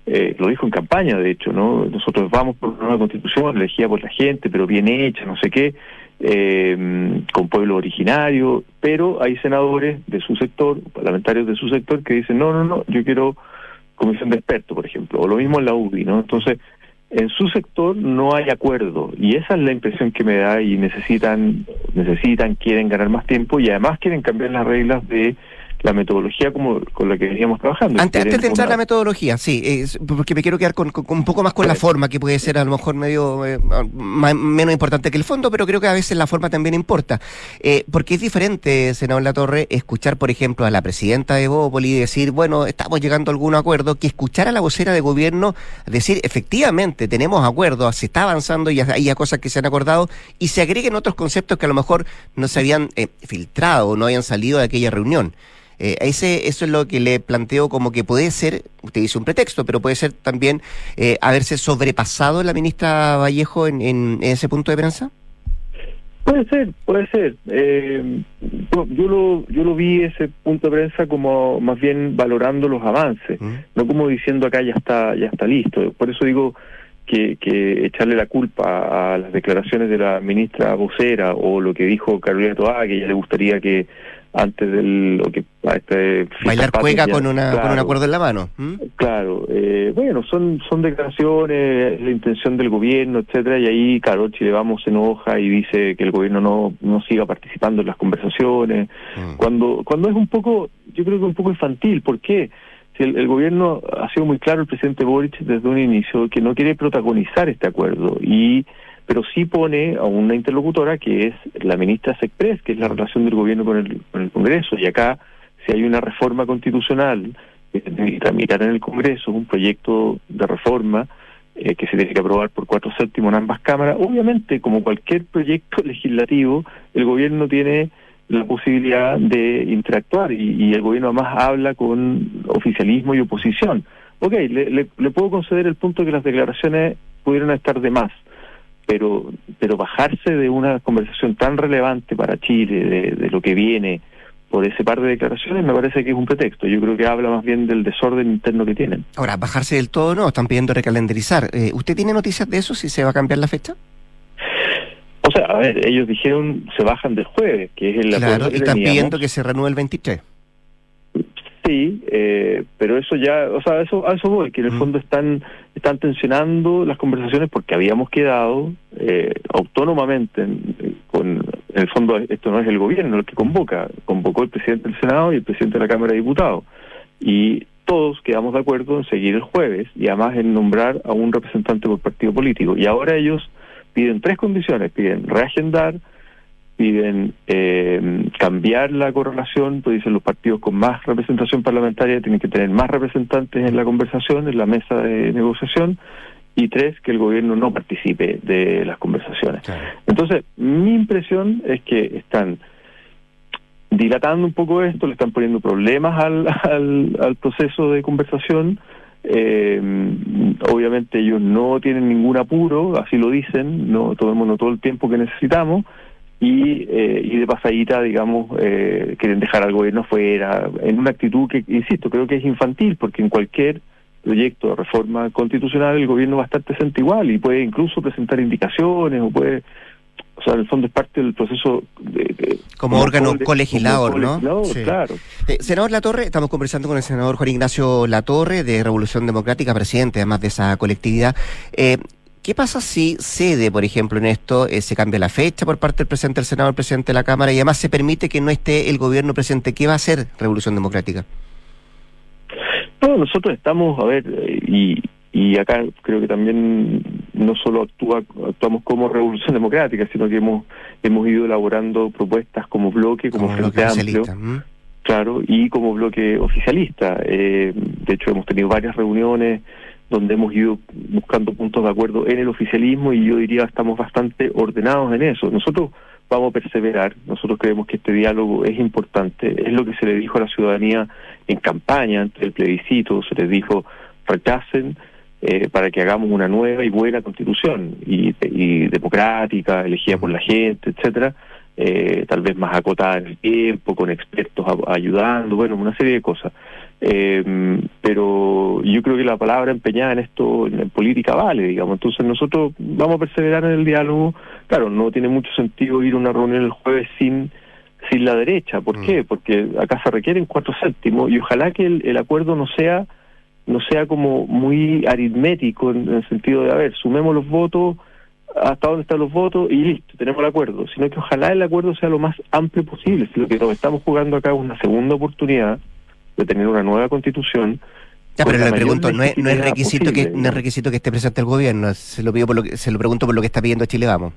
eh, lo dijo en campaña, de hecho, ¿no? Nosotros vamos por una nueva constitución elegida por la gente, pero bien hecha, no sé qué, eh, con pueblo originario, pero hay senadores de su sector, parlamentarios de su sector, que dicen, no, no, no, yo quiero comisión de expertos, por ejemplo, o lo mismo en la UDI, ¿no? Entonces, en su sector no hay acuerdo y esa es la impresión que me da y necesitan, necesitan, quieren ganar más tiempo y además quieren cambiar las reglas de la metodología como con la que veníamos trabajando.
Antes, de entrar a
una-
la metodología, sí, es- porque me quiero quedar con, un poco más con la forma, que puede ser a lo mejor medio eh, más- menos importante que el fondo, pero creo que a veces la forma también importa. Eh, porque es diferente, senador La Torre, escuchar, por ejemplo, a la presidenta de Bópoli decir, bueno, estamos llegando a algún acuerdo, que escuchar a la vocera de gobierno decir, efectivamente, tenemos acuerdos, se está avanzando y hay cosas que se han acordado, y se agreguen otros conceptos que a lo mejor no se habían eh, filtrado o no habían salido de aquella reunión. Eh, ese, eso es lo que le planteo como que puede ser, usted dice un pretexto, pero puede ser también eh, haberse sobrepasado la ministra Vallejo en, en ese punto de prensa.
Puede ser, puede ser. Eh, yo, lo, yo lo vi ese punto de prensa como más bien valorando los avances, no como diciendo acá ya está, ya está listo. Por eso digo que, que echarle la culpa a las declaraciones de la ministra vocera o lo que dijo Carolina Toá, que ella le gustaría que antes del lo que este
Bailar
patrias,
con, una, con un acuerdo en la mano.
Claro, eh, bueno, son son declaraciones, la intención del gobierno, etcétera, y ahí, claro, Chile Vamos se enoja y dice que el gobierno no, no siga participando en las conversaciones, cuando cuando es un poco, yo creo que un poco infantil, ¿por qué? Si el, el gobierno ha sido muy claro, el presidente Boric, desde un inicio, que no quiere protagonizar este acuerdo, y pero sí pone a una interlocutora que es la ministra Sexpress, que es la relación del gobierno con el, con el Congreso, y acá, si hay una reforma constitucional que se tiene que tramitar en el Congreso, un proyecto de reforma eh, que se tiene que aprobar por cuatro séptimos en ambas cámaras, obviamente, como cualquier proyecto *laughs* legislativo, el gobierno tiene la posibilidad de interactuar y, y el gobierno además habla con oficialismo y oposición. Ok, le, le- le puedo conceder el punto de que las declaraciones pudieron estar de más, pero pero bajarse de una conversación tan relevante para Chile, de, de lo que viene por ese par de declaraciones, me parece que es un pretexto. Yo creo que habla más bien del desorden interno que tienen.
Ahora, bajarse del todo no, están pidiendo recalendarizar. Eh, ¿Usted tiene noticias de eso, si se va a cambiar la fecha?
O sea, a ver, ellos dijeron se bajan del jueves, que es el
Claro, y están pidiendo que se renueve el 23.
Sí, eh, pero eso ya, o sea, eso, a eso voy, que en el fondo están, están tensionando las conversaciones porque habíamos quedado eh, autónomamente, en, con, en el fondo esto no es el gobierno el que convoca, convocó el presidente del Senado y el presidente de la Cámara de Diputados. Y todos quedamos de acuerdo en seguir el jueves y además en nombrar a un representante por partido político. Y ahora ellos piden tres condiciones, piden reagendar, piden eh, cambiar la correlación, pues dicen los partidos con más representación parlamentaria tienen que tener más representantes en la conversación, en la mesa de negociación, y tres, que el gobierno no participe de las conversaciones. Entonces, mi impresión es que están dilatando un poco esto, le están poniendo problemas al, al, al proceso de conversación. Eh, obviamente ellos no tienen ningún apuro, así lo dicen, no tomémonos todo el tiempo que necesitamos y, eh, y de pasadita, digamos, eh, quieren dejar al gobierno fuera, en una actitud que, insisto, creo que es infantil, porque en cualquier proyecto de reforma constitucional el gobierno va a estar presente igual y puede incluso presentar indicaciones o puede o sea, en el fondo es parte del proceso de, de-
Como órgano
cole-
colegislador, ¿no?
colegislador,
Sí.
Claro.
Eh, senador Latorre, estamos conversando con el senador Juan Ignacio Latorre de Revolución Democrática, presidente además de esa colectividad. Eh, ¿Qué pasa si cede, por ejemplo, en esto, eh, se cambia la fecha por parte del presidente del Senado, el presidente de la Cámara, y además se permite que no esté el gobierno presente? ¿Qué va a hacer Revolución Democrática?
No, nosotros estamos, a ver, eh, y, y acá creo que también no solo actúa, actuamos como Revolución Democrática, sino que hemos hemos ido elaborando propuestas como bloque, como,
Como bloque
Frente Amplio, claro, y como bloque oficialista. Eh, de hecho, hemos tenido varias reuniones donde hemos ido buscando puntos de acuerdo en el oficialismo y yo diría estamos bastante ordenados en eso. Nosotros vamos a perseverar, nosotros creemos que este diálogo es importante, es lo que se le dijo a la ciudadanía en campaña antes del plebiscito, se les dijo rechacen eh, para que hagamos una nueva y buena constitución y, democrática, elegida por la gente, etcétera, eh, tal vez más acotada en el tiempo, con expertos ayudando, bueno, una serie de cosas. Eh, pero yo creo que la palabra empeñada en esto, en, política, vale, digamos. Entonces nosotros vamos a perseverar en el diálogo. Claro, no tiene mucho sentido ir a una reunión el jueves sin sin la derecha. ¿Por qué? Porque acá se requieren cuatro séptimos y ojalá que el, el acuerdo no sea no sea como muy aritmético en, en el sentido de, a ver, sumemos los votos, hasta dónde están los votos y listo, tenemos el acuerdo, sino que ojalá el acuerdo sea lo más amplio posible. Si lo que nos estamos jugando acá es una segunda oportunidad de tener una nueva constitución.
Ya, pero
la
le pregunto, no es, no es
legitimidad
requisito que no es requisito que esté presente el gobierno, se lo pido por lo que, se lo pregunto por lo que está pidiendo Chile Vamos.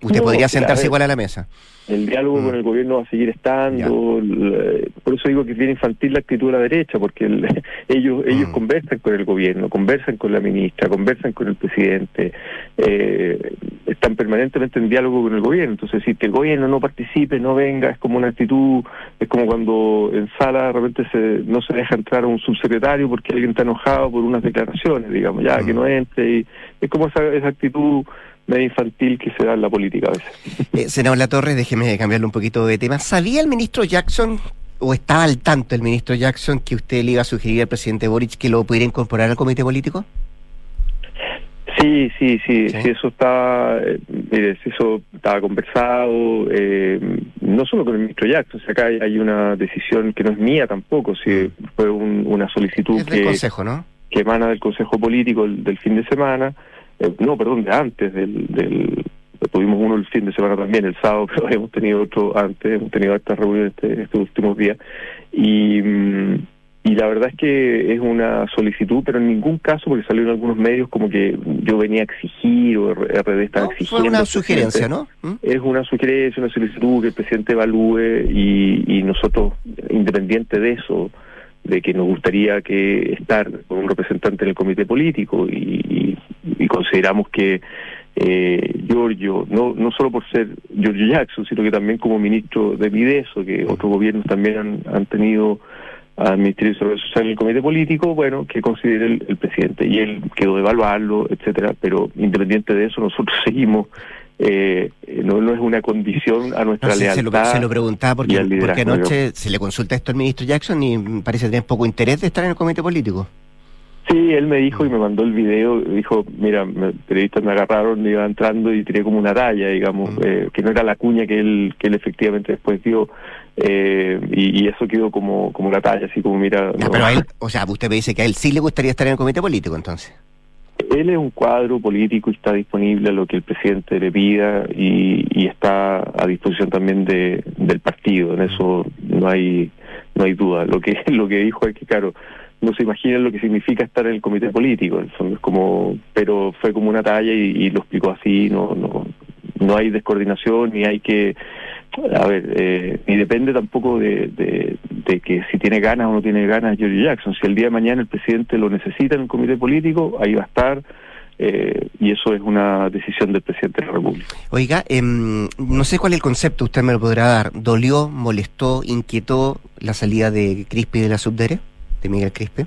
Usted
No,
podría sentarse igual a la mesa.
El diálogo
Mm.
con el gobierno va a seguir estando. el- por eso digo que es bien infantil la actitud de la derecha, porque el- *laughs* ellos ellos
Mm.
conversan con el gobierno, conversan con la ministra, conversan con el presidente, eh, están permanentemente en diálogo con el gobierno. Entonces, si que el gobierno no participe, no venga, es como una actitud, es como cuando en sala de repente se, no se deja entrar a un subsecretario porque alguien está enojado por unas declaraciones, digamos, ya que no entre. Y es como esa, esa actitud medio infantil que se da en la política a veces.
Eh, senador Latorre, déjeme cambiarle un poquito de tema. ¿Sabía el ministro Jackson o estaba al tanto el ministro Jackson que usted le iba a sugerir al presidente Boric que lo pudiera incorporar al comité político?
Sí, sí, sí, sí, eso está, eh, mire, eso estaba conversado, eh, no solo con el ministro Jackson, o sea, acá hay, hay una decisión que no es mía tampoco, si fue un- una solicitud
Mm. Es del
que,
consejo, ¿no?
que emana del Consejo Político del, del fin de semana, eh, no, perdón, de antes del, del, tuvimos uno el fin de semana también, el sábado, *laughs* pero hemos tenido otro antes, hemos tenido estas reuniones este- estos últimos días, y, mm, y la verdad es que es una solicitud, pero en ningún caso, porque salió en algunos medios como que yo venía a exigir o RD estaba
No,
exigiendo.
fue una sugerencia, ¿no? ¿Mm?
Es una sugerencia, una solicitud que el presidente evalúe y, y nosotros, independiente de eso, de que nos gustaría que estar con un representante en el comité político y, y- y consideramos que eh, Giorgio, no, no solo por ser Giorgio Jackson, sino que también como ministro de Mideso, que otros gobiernos también han, han tenido al Ministerio de Desarrollo Social en el comité político, bueno, que considere el, el presidente. Y él quedó de evaluarlo, etcétera, pero independiente de eso, nosotros *laughs* seguimos, eh, no, no es una condición a nuestra
No se, lo,
lealtad.
se lo preguntaba
y
porque, porque anoche se le consulta esto al ministro Jackson y parece tener poco interés de estar en el comité político.
Sí, él me dijo y me mandó el video, dijo, mira, me- periodistas me agarraron, me iba entrando y tiré como una talla, digamos,
Mm.
eh, que no era la cuña que él, que él efectivamente después dio. Eh, y, y eso quedó como, como la talla, así como mira... No.
pero a él, o sea, usted me dice que a él sí le gustaría estar en el comité político, entonces.
Él es un cuadro político y está disponible a lo que el presidente le pida y, y está a disposición también de, del partido. En eso no hay no hay duda. Lo que *laughs* lo que dijo es que, claro, no se imaginan lo que significa estar en el comité político. En fondo es como, pero fue como una talla y, lo explicó así. No no no hay descoordinación ni hay que a ver, eh, ni depende tampoco de que si tiene ganas o no tiene ganas George Jackson. Si el día de mañana el presidente lo necesita en el comité político, ahí va a estar. eh, y eso es una decisión del presidente de la República.
Oiga, em, no sé cuál es el concepto, usted me lo podrá dar. ¿Dolió, molestó, inquietó la salida de Crispi de la Subdere, de Miguel Crispi,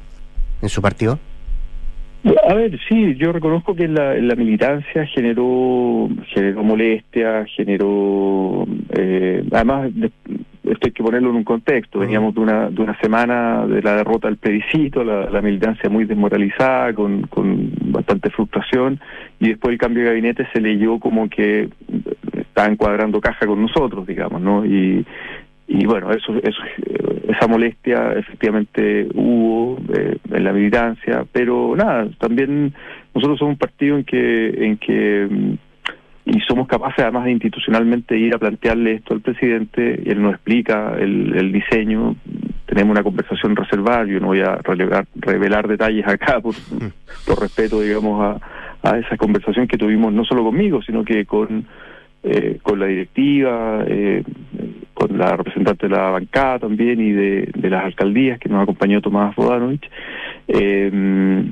en su partido?
A ver, sí, yo reconozco que la, la militancia generó generó molestia, generó... Eh, además, de- esto hay que ponerlo en un contexto. Veníamos de una, de una semana de la derrota del plebiscito, la, la militancia muy desmoralizada, con, con bastante frustración, y después el cambio de gabinete se leyó como que estaba encuadrando caja con nosotros, digamos, ¿no? Y, y bueno, eso, eso, eh, esa molestia efectivamente hubo eh, en la militancia, pero nada, también nosotros somos un partido en que, en que mm, y somos capaces además de institucionalmente ir a plantearle esto al presidente y él nos explica el, el diseño. Tenemos una conversación reservada, yo no voy a revelar, revelar detalles acá por, *laughs* por respeto, digamos, a, a esa conversación que tuvimos no solo conmigo, sino que con eh, con la directiva, eh, con la representante de la bancada también y de, de las alcaldías que nos acompañó Tomás Bodanovich. Eh,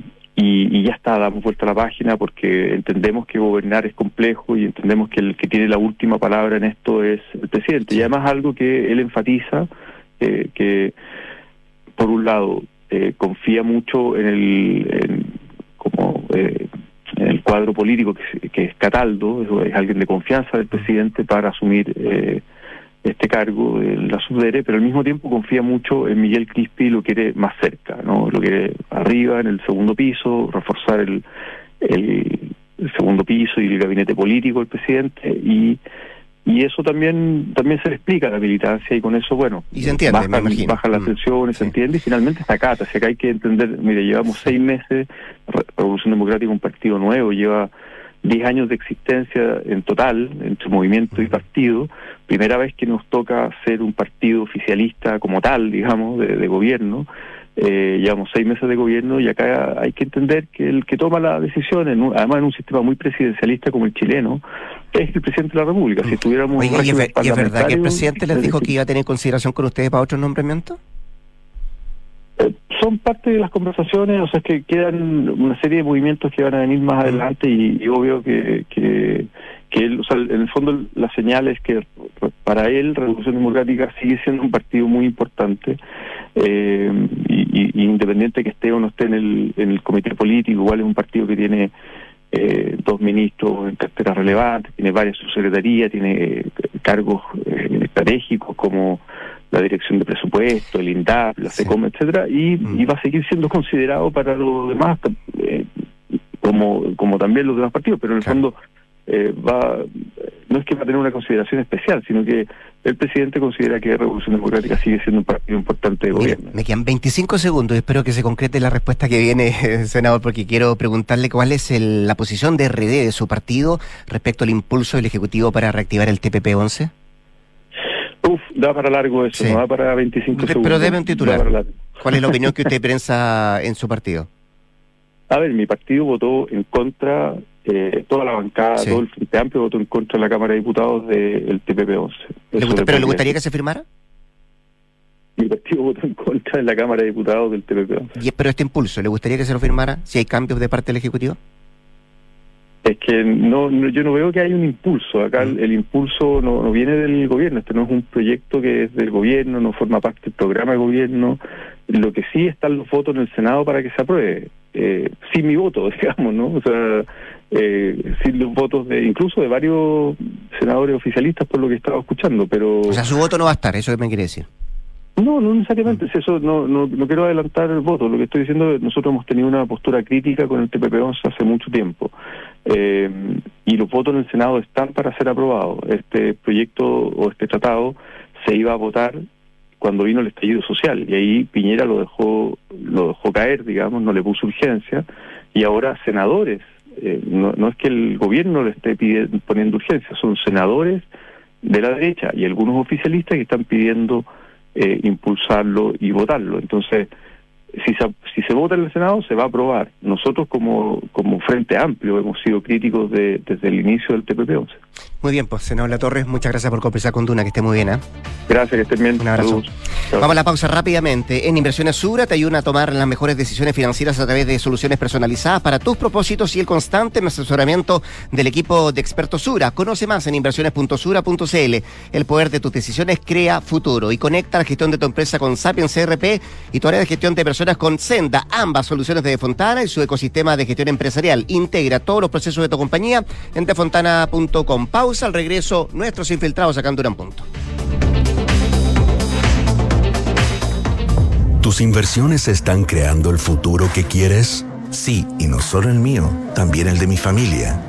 y, ya está, damos vuelta a la página porque entendemos que gobernar es complejo y entendemos que el que tiene la última palabra en esto es el presidente. Y además algo que él enfatiza, eh, que por un lado eh, confía mucho en el en- como eh, cuadro político que, que es Cataldo, es, alguien de confianza del presidente para asumir eh, este cargo de la subdere, pero al mismo tiempo confía mucho en Miguel Crispi y lo quiere más cerca, ¿no? Lo quiere arriba, en el segundo piso, reforzar el, el, el segundo piso y el gabinete político del presidente y y eso también también se le explica a la militancia y con eso, bueno,
Y se entiende, me
bajan, bajan las
Mm.
tensiones, se entiende y finalmente está acá. Así que hay que entender, mire, llevamos seis meses, Re- Revolución Democrática, un partido nuevo, lleva diez años de existencia en total, entre movimiento y partido. Primera vez que nos toca ser un partido oficialista como tal, digamos, de, de gobierno. Eh, llevamos seis meses de gobierno y acá hay que entender que el que toma la decisión, en un- además en un sistema muy presidencialista como el chileno, es el presidente de la República. Si tuviéramos
Oiga, ¿y es,
régimen
ver- y es verdad que el presidente les dijo
es
que iba a tener consideración con ustedes para otros nombramientos?
Eh, son parte de las conversaciones, o sea, que quedan una serie de movimientos que van a venir más adelante y, y obvio que, que, que él, o sea, en el fondo la señal es que para él Revolución Democrática sigue siendo un partido muy importante eh, y, independiente que esté o no esté en el, en el comité político, igual es un partido que tiene eh, dos ministros en carteras relevantes, tiene varias subsecretarías, tiene eh, cargos eh, estratégicos como la dirección de presupuesto, el INDAP, la SECOM, etcétera, y, y va a seguir siendo considerado para los demás, eh, como, como también los demás partidos, pero en el fondo eh, va no es que va a tener una consideración especial, sino que el presidente considera que Revolución Democrática sigue siendo un partido importante de gobierno.
me quedan 25 segundos y espero que se concrete la respuesta que viene, *laughs* senador, porque quiero preguntarle cuál es el- la posición de RD de su partido respecto al impulso del Ejecutivo para reactivar el TPP-11.
Uf, da para largo eso,
Sí.
no da para 25
De-
segundos.
pero debe un titular. ¿Cuál es la opinión que usted *laughs* prensa en su partido?
A ver, mi partido votó en contra, eh, toda la bancada,
Sí.
todo el Frente Amplio votó en contra de la Cámara de Diputados del TPP-11.
¿Le
Eso
gusta-
le
¿Pero le gustaría que se firmara?
Mi partido votó en contra de la Cámara de Diputados del TPP-11.
Y- pero este impulso, ¿le gustaría que se lo firmara si hay cambios de parte del Ejecutivo?
Es que no, no- yo no veo que hay un impulso. Acá
Mm.
el, el impulso no, no viene del gobierno. Este no es un proyecto que es del gobierno, no forma parte del programa de gobierno. Lo que sí están los votos en el Senado para que se apruebe. Eh, sin mi voto, *laughs* digamos, ¿no? O sea, eh, sin los votos de incluso de varios senadores oficialistas por lo que estaba escuchando, pero...
O sea, su voto no va a estar, eso que me quiere decir.
No, no necesariamente. Eso no, no, no quiero adelantar el voto. Lo que estoy diciendo es que nosotros hemos tenido una postura crítica con el TPP-11 hace mucho tiempo. Eh, y los votos en el Senado están para ser aprobados. Este proyecto o este tratado se iba a votar cuando vino el estallido social y ahí Piñera lo dejó lo dejó caer, digamos, no le puso urgencia y ahora senadores, eh, no, no es que el gobierno le esté pidiendo, poniendo urgencia, son senadores de la derecha y algunos oficialistas que están pidiendo eh, impulsarlo y votarlo. Entonces, si se, si se vota en el Senado, se va a aprobar. Nosotros como, como Frente Amplio hemos sido críticos de, desde el inicio del TPP-11.
Muy bien, pues, senador La Torres, muchas gracias por conversar con Duna, que esté muy bien, ¿eh?
Gracias, que estén bien.
Un abrazo. Vamos a la pausa rápidamente. En Inversiones Sura te ayudan a tomar las mejores decisiones financieras a través de soluciones personalizadas para tus propósitos y el constante asesoramiento del equipo de expertos Sura. Conoce más en inversiones.sura.cl. El poder de tus decisiones crea futuro y conecta la gestión de tu empresa con Sapiens CRP y tu área de gestión de personas con Senda, ambas soluciones de Defontana y su ecosistema de gestión empresarial. Integra todos los procesos de tu compañía en defontana.com. Al regreso, nuestros infiltrados acá en Durán Punto.
¿Tus inversiones están creando el futuro que quieres? Sí, y no solo el mío, también el de mi familia.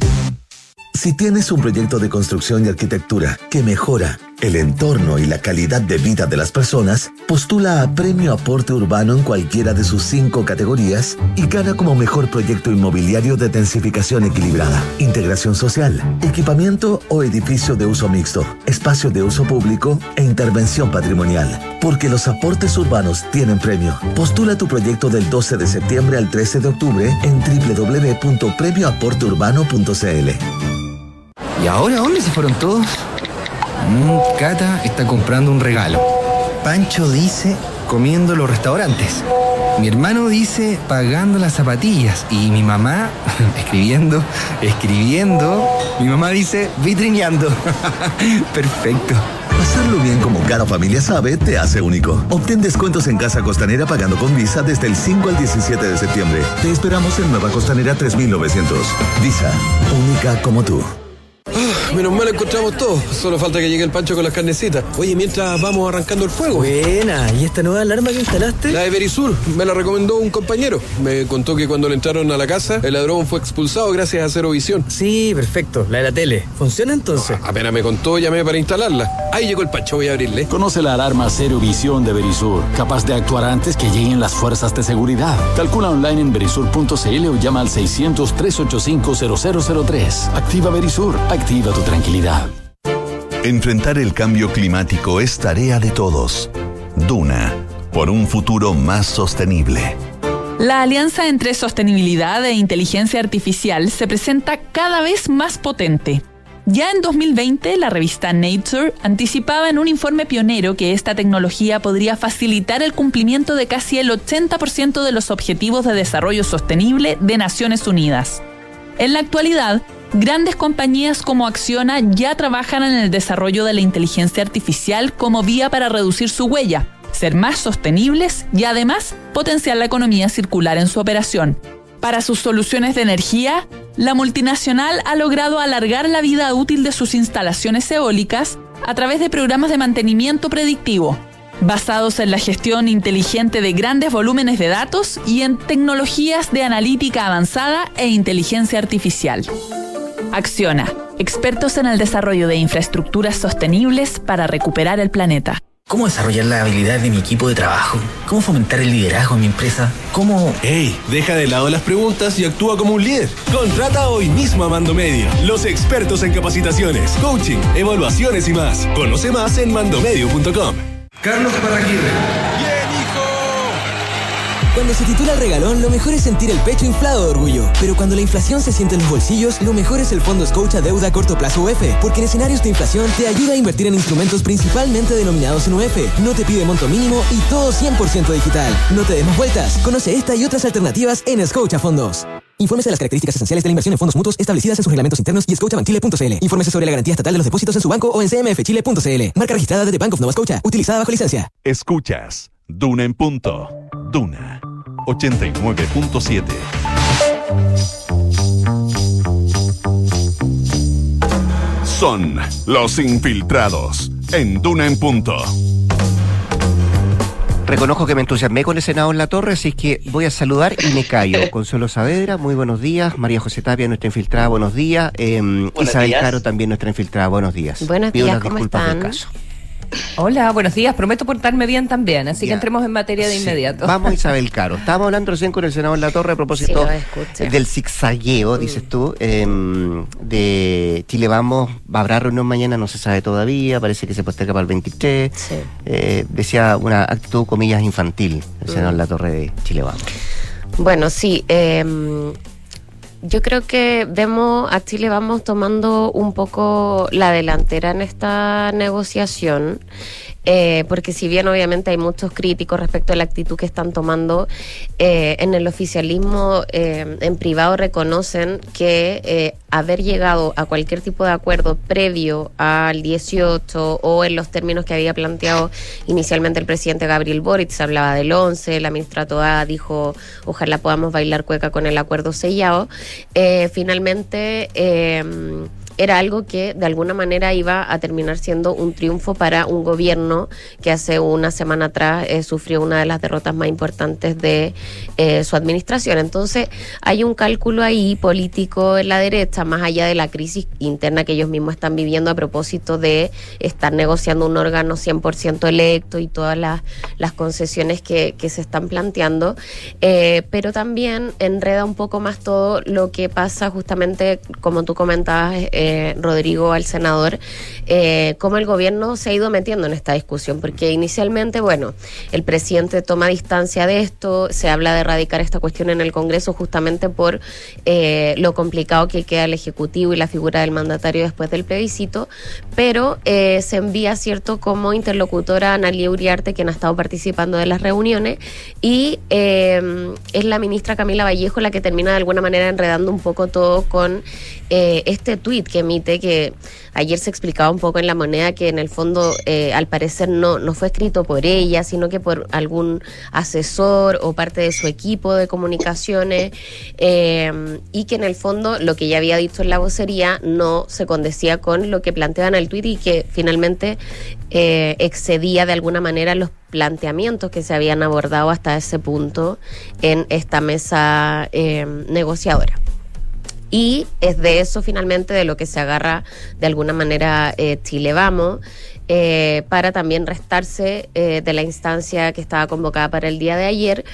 Si tienes un proyecto de construcción y arquitectura que mejora el entorno y la calidad de vida de las personas, postula a Premio Aporte Urbano en cualquiera de sus cinco categorías y gana como mejor proyecto inmobiliario de densificación equilibrada, integración social, equipamiento o edificio de uso mixto, espacio de uso público e intervención patrimonial. Porque los aportes urbanos tienen premio. Postula tu proyecto del 12 de septiembre al 13 de octubre en www.premioaporteurbano.cl.
¿Y ahora dónde se fueron todos? Mm, Cata está comprando un regalo. Pancho dice comiendo en los restaurantes. Mi hermano dice pagando las zapatillas. Y mi mamá *laughs* escribiendo, escribiendo. Mi mamá dice vitrineando. *laughs* Perfecto.
Pasarlo bien como cada familia sabe te hace único. Obtén descuentos en Casa Costanera pagando con Visa desde el 5 al 17 de septiembre. Te esperamos en Nueva Costanera 3900. Visa, única como tú. *laughs*
Menos mal encontramos todo. Solo falta que llegue el pancho con las carnecitas. Oye, mientras vamos arrancando el fuego.
Buena, ¿y esta nueva alarma que instalaste?
La de Verisur, me la recomendó un compañero. Me contó que cuando le entraron a la casa, el ladrón fue expulsado gracias a Cero Visión.
Sí, perfecto, la de la tele. ¿Funciona entonces?
Apenas me contó, llamé para instalarla. Ahí llegó el pancho, voy a abrirle.
Conoce la alarma Cero Visión de Verisur, capaz de actuar antes que lleguen las fuerzas de seguridad. Calcula online en verisur.cl o llama al 600-385-0003. Activa Verisur, activa tu tranquilidad.
Enfrentar el cambio climático es tarea de todos. Duna, por un futuro más sostenible.
La alianza entre sostenibilidad e inteligencia artificial se presenta cada vez más potente. Ya en 2020, la revista Nature anticipaba en un informe pionero que esta tecnología podría facilitar el cumplimiento de casi el 80% de los objetivos de desarrollo sostenible de Naciones Unidas. En la actualidad, grandes compañías como Acciona ya trabajan en el desarrollo de la inteligencia artificial como vía para reducir su huella, ser más sostenibles y además potenciar la economía circular en su operación. Para sus soluciones de energía, la multinacional ha logrado alargar la vida útil de sus instalaciones eólicas a través de programas de mantenimiento predictivo, basados en la gestión inteligente de grandes volúmenes de datos y en tecnologías de analítica avanzada e inteligencia artificial. Acciona, expertos en el desarrollo de infraestructuras sostenibles para recuperar el planeta.
¿Cómo desarrollar las habilidades de mi equipo de trabajo? ¿Cómo fomentar el liderazgo en mi empresa? ¿Cómo...?
¡Ey! Deja de lado las preguntas y actúa como un líder. Contrata hoy mismo a Mando Medio, los expertos en capacitaciones, coaching, evaluaciones y más. Conoce más en mandomedio.com.
Carlos Parraguirre.
¡Bien, hijo!
Cuando se titula el regalón, lo mejor es sentir el pecho inflado de orgullo. Pero cuando la inflación se siente en los bolsillos, lo mejor es el Fondo Scotia Deuda a Corto Plazo UF, porque en escenarios de inflación te ayuda a invertir en instrumentos principalmente denominados en UF. No te pide monto mínimo y todo 100% digital. No te des más vueltas. Conoce esta y otras alternativas en Scotia Fondos. Infórmese de las características esenciales de la inversión en fondos mutuos establecidas en sus reglamentos internos y scotiabankchile.cl. Infórmese sobre la garantía estatal de los depósitos en su banco o en cmfchile.cl. Marca registrada de The Bank of Nova Scotia. Utilizada bajo licencia.
Escuchas Duna en punto. Duna 89.7. Son los infiltrados en Duna en punto.
Reconozco que me entusiasmé con el Senado en la torre, así que voy a saludar y me callo. *laughs* Consuelo Saavedra, muy buenos días. María José Tapia, nuestra infiltrada, buenos días. Eh, Isabel
días.
Caro, también nuestra infiltrada, buenos días.
Buenos
Pido
días, ¿cómo
del caso.
Hola, buenos días. Prometo portarme bien también, así que entremos en materia de
Sí.
inmediato.
Vamos, *laughs* Isabel Caro. Estábamos hablando recién con el Senado en la torre a propósito
Sí,
del zigzagueo, dices tú, em, de Chile Vamos. Habrá reunión mañana, no se sabe todavía, parece que se posterga para el 23. Eh, decía una actitud, comillas, infantil, el Senado
Mm.
la torre de Chile Vamos.
Bueno, sí. eh, yo creo que vemos a Chile vamos tomando un poco la delantera en esta negociación. Eh, porque si bien obviamente hay muchos críticos respecto a la actitud que están tomando, eh, en el oficialismo eh, en privado reconocen que eh, haber llegado a cualquier tipo de acuerdo previo al 18 o en los términos que había planteado inicialmente el presidente Gabriel Boric, se hablaba del 11, la ministra Toa dijo ojalá podamos bailar cueca con el acuerdo sellado, eh, finalmente... era algo que de alguna manera iba a terminar siendo un triunfo para un gobierno que hace una semana atrás eh, sufrió una de las derrotas más importantes de eh, su administración. Entonces hay un cálculo ahí político en la derecha, más allá de la crisis interna que ellos mismos están viviendo a propósito de estar negociando un órgano 100% electo y todas las, las concesiones que, que se están planteando, Eh, pero también enreda un poco más todo lo que pasa justamente, como tú comentabas, eh, Rodrigo, al senador, eh, cómo el gobierno se ha ido metiendo en esta discusión, porque inicialmente, bueno, el presidente toma distancia de esto, se habla de erradicar esta cuestión en el Congreso justamente por eh, lo complicado que queda el Ejecutivo y la figura del mandatario después del plebiscito, pero se envía, ¿cierto?, como interlocutora a Analia Uriarte, quien ha estado participando de las reuniones, y eh, es la ministra Camila Vallejo la que termina de alguna manera enredando un poco todo con este tuit que emite, que ayer se explicaba un poco en la moneda, que en el fondo eh, al parecer no, no fue escrito por ella, sino que por algún asesor o parte de su equipo de comunicaciones, eh, y que en el fondo lo que ya había dicho en la vocería no se condecía con lo que planteaban el tuit y que finalmente eh, excedía de alguna manera los planteamientos que se habían abordado hasta ese punto en esta mesa eh, negociadora. Y es de eso finalmente de lo que se agarra de alguna manera eh, Chile Vamos, eh, para también restarse eh, de la instancia que estaba convocada para el día de ayer,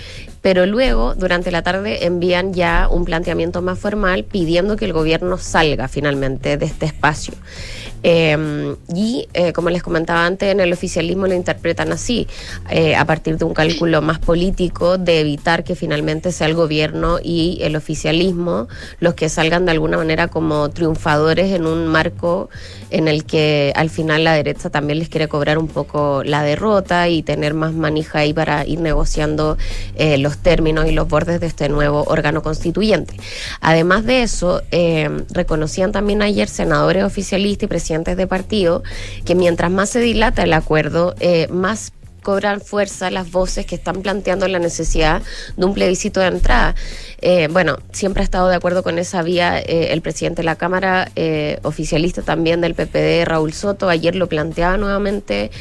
pero luego durante la tarde envían ya un planteamiento más formal pidiendo que el gobierno salga finalmente de este espacio. Eh, y eh, como les comentaba antes, en el oficialismo lo interpretan así, eh, a partir de un cálculo más político de evitar que finalmente sea el gobierno y el oficialismo los que salgan de alguna manera como triunfadores en un marco en el que al final la derecha también les quiere cobrar un poco la derrota y tener más manija ahí para ir negociando eh, los términos y los bordes de este nuevo órgano constituyente. Además de eso, eh, reconocían también ayer senadores oficialistas y presidentes de partido que mientras más se dilata el acuerdo, eh, más cobran fuerza las voces que están planteando la necesidad de un plebiscito de entrada. Eh, bueno, siempre ha estado de acuerdo con esa vía eh, el presidente de la Cámara, oficialista también del PPD, Raúl Soto, ayer lo planteaba nuevamente.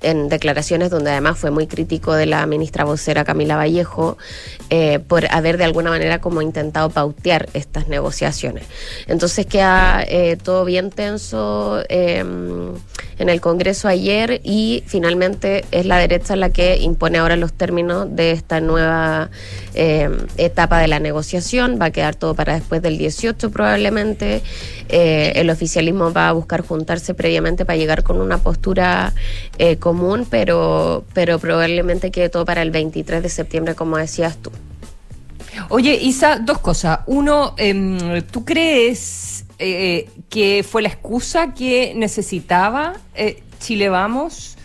en declaraciones donde además fue muy crítico de la ministra vocera Camila Vallejo eh, por haber de alguna manera como intentado pautear estas negociaciones. Entonces queda eh, todo bien tenso eh, en el Congreso ayer y finalmente es la derecha la que impone ahora los términos de esta nueva eh, etapa de la negociación. Va a quedar todo para después del 18 probablemente. Eh, el oficialismo va a buscar juntarse previamente para llegar con una postura eh, común, pero, pero probablemente quede todo para el 23 de septiembre, como decías tú.
Oye, Isa, dos cosas. Uno, em, ¿tú crees eh, que fue la excusa que necesitaba eh, Chile Vamos,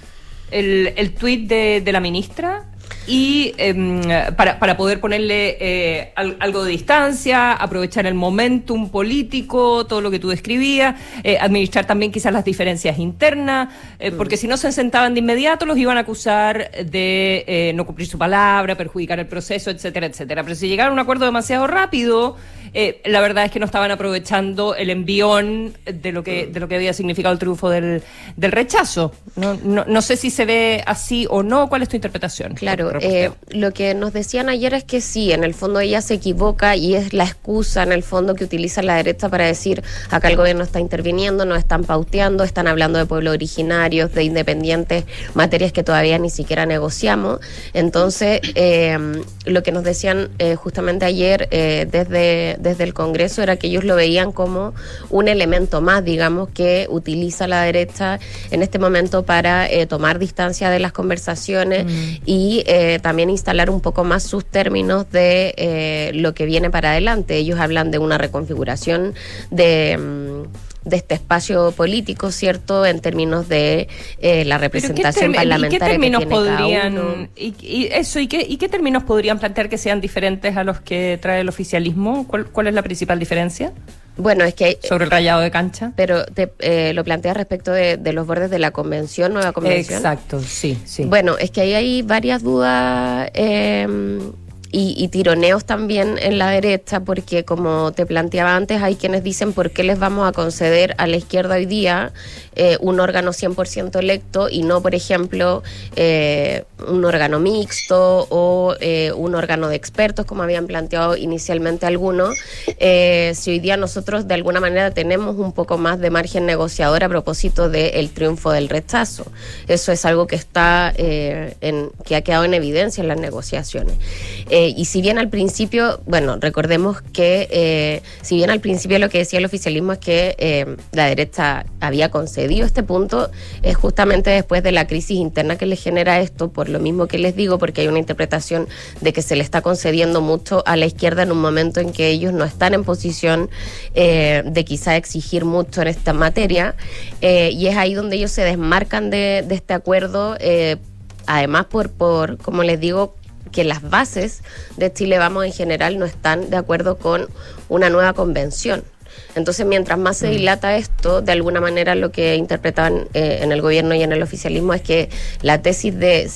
el, el tuit de, de la ministra? Y em, para, para poder ponerle eh, al- algo de distancia, aprovechar el momentum político, todo lo que tú describías, eh, administrar también quizás las diferencias internas, eh, porque si no se sentaban de inmediato los iban a acusar de eh, no cumplir su palabra, perjudicar el proceso, etcétera, etcétera. Pero si llegaron a un acuerdo demasiado rápido, eh, la verdad es que no estaban aprovechando el envión de lo que, de lo que había significado el triunfo del, del rechazo. No, no, no sé si se ve así o no. ¿Cuál es tu interpretación?
Claro, eh, lo que nos decían ayer es que sí, en el fondo ella se equivoca y es la excusa en el fondo que utiliza la derecha para decir acá el gobierno está interviniendo, nos están pauteando, están hablando de pueblos originarios, de independientes, materias que todavía ni siquiera negociamos. Entonces, eh, lo que nos decían eh, justamente ayer eh, desde, desde el Congreso era que ellos lo veían como un elemento más, digamos, que utiliza la derecha en este momento para eh, tomar distancia de las conversaciones y eh, también instalar un poco más sus términos de eh, lo que viene para adelante. Ellos hablan de una reconfiguración de... mm, de este espacio político, ¿cierto? En términos de eh, la
Pero ¿qué
representación parlamentaria.
¿Y qué
que
términos
tiene cada
podrían
uno.
y, y eso y qué y qué términos podrían plantear que sean diferentes a los que trae el oficialismo? ¿Cuál, cuál es la principal diferencia?
Bueno, es que
sobre el rayado de cancha.
Pero te, eh, lo planteas respecto de, de los bordes de la convención, nueva convención.
Exacto, sí, sí.
Bueno, es que ahí hay varias dudas eh, y, tironeos también en la derecha, porque como te planteaba antes, hay quienes dicen por qué les vamos a conceder a la izquierda hoy día eh, un órgano 100% electo y no, por ejemplo, eh, un órgano mixto o eh, un órgano de expertos, como habían planteado inicialmente algunos. Eh, si hoy día nosotros de alguna manera tenemos un poco más de margen negociador a propósito del triunfo del rechazo. Eso es algo que está en, que ha quedado en evidencia en las negociaciones. Eh, y si bien al principio, bueno, recordemos que eh, si bien al principio lo que decía el oficialismo es que eh, la derecha había concedido este punto, es justamente después de la crisis interna que le genera esto, por lo mismo que les digo, porque hay una interpretación de que se le está concediendo mucho a la izquierda en un momento en que ellos no están en posición de quizá exigir mucho en esta materia, y es ahí donde ellos se desmarcan de, de este acuerdo, además por, por, como les digo, que las bases de Chile Vamos en general no están de acuerdo con una nueva convención. Entonces, mientras más se dilata esto, de alguna manera lo que interpretaban eh, en el gobierno y en el oficialismo es que la tesis de,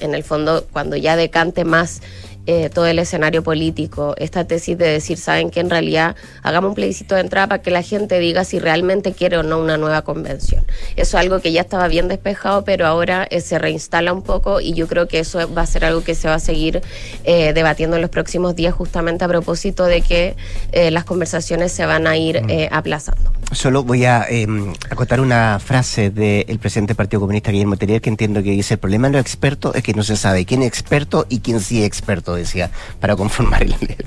en el fondo, cuando ya decante más eh, todo el escenario político, esta tesis de decir, saben que en realidad hagamos un plebiscito de entrada para que la gente diga si realmente quiere o no una nueva convención. Eso es algo que ya estaba bien despejado, pero ahora eh, se reinstala un poco y yo creo que eso va a ser algo que se va a seguir eh, debatiendo en los próximos días justamente a propósito de que eh, las conversaciones se van a ir eh, aplazando.
Solo voy a eh, acotar una frase del presidente del Partido Comunista, Guillermo Tellier, que entiendo que dice, el problema de los expertos es que no se sabe quién es experto y quién sí es experto, decía, para conformar el, el-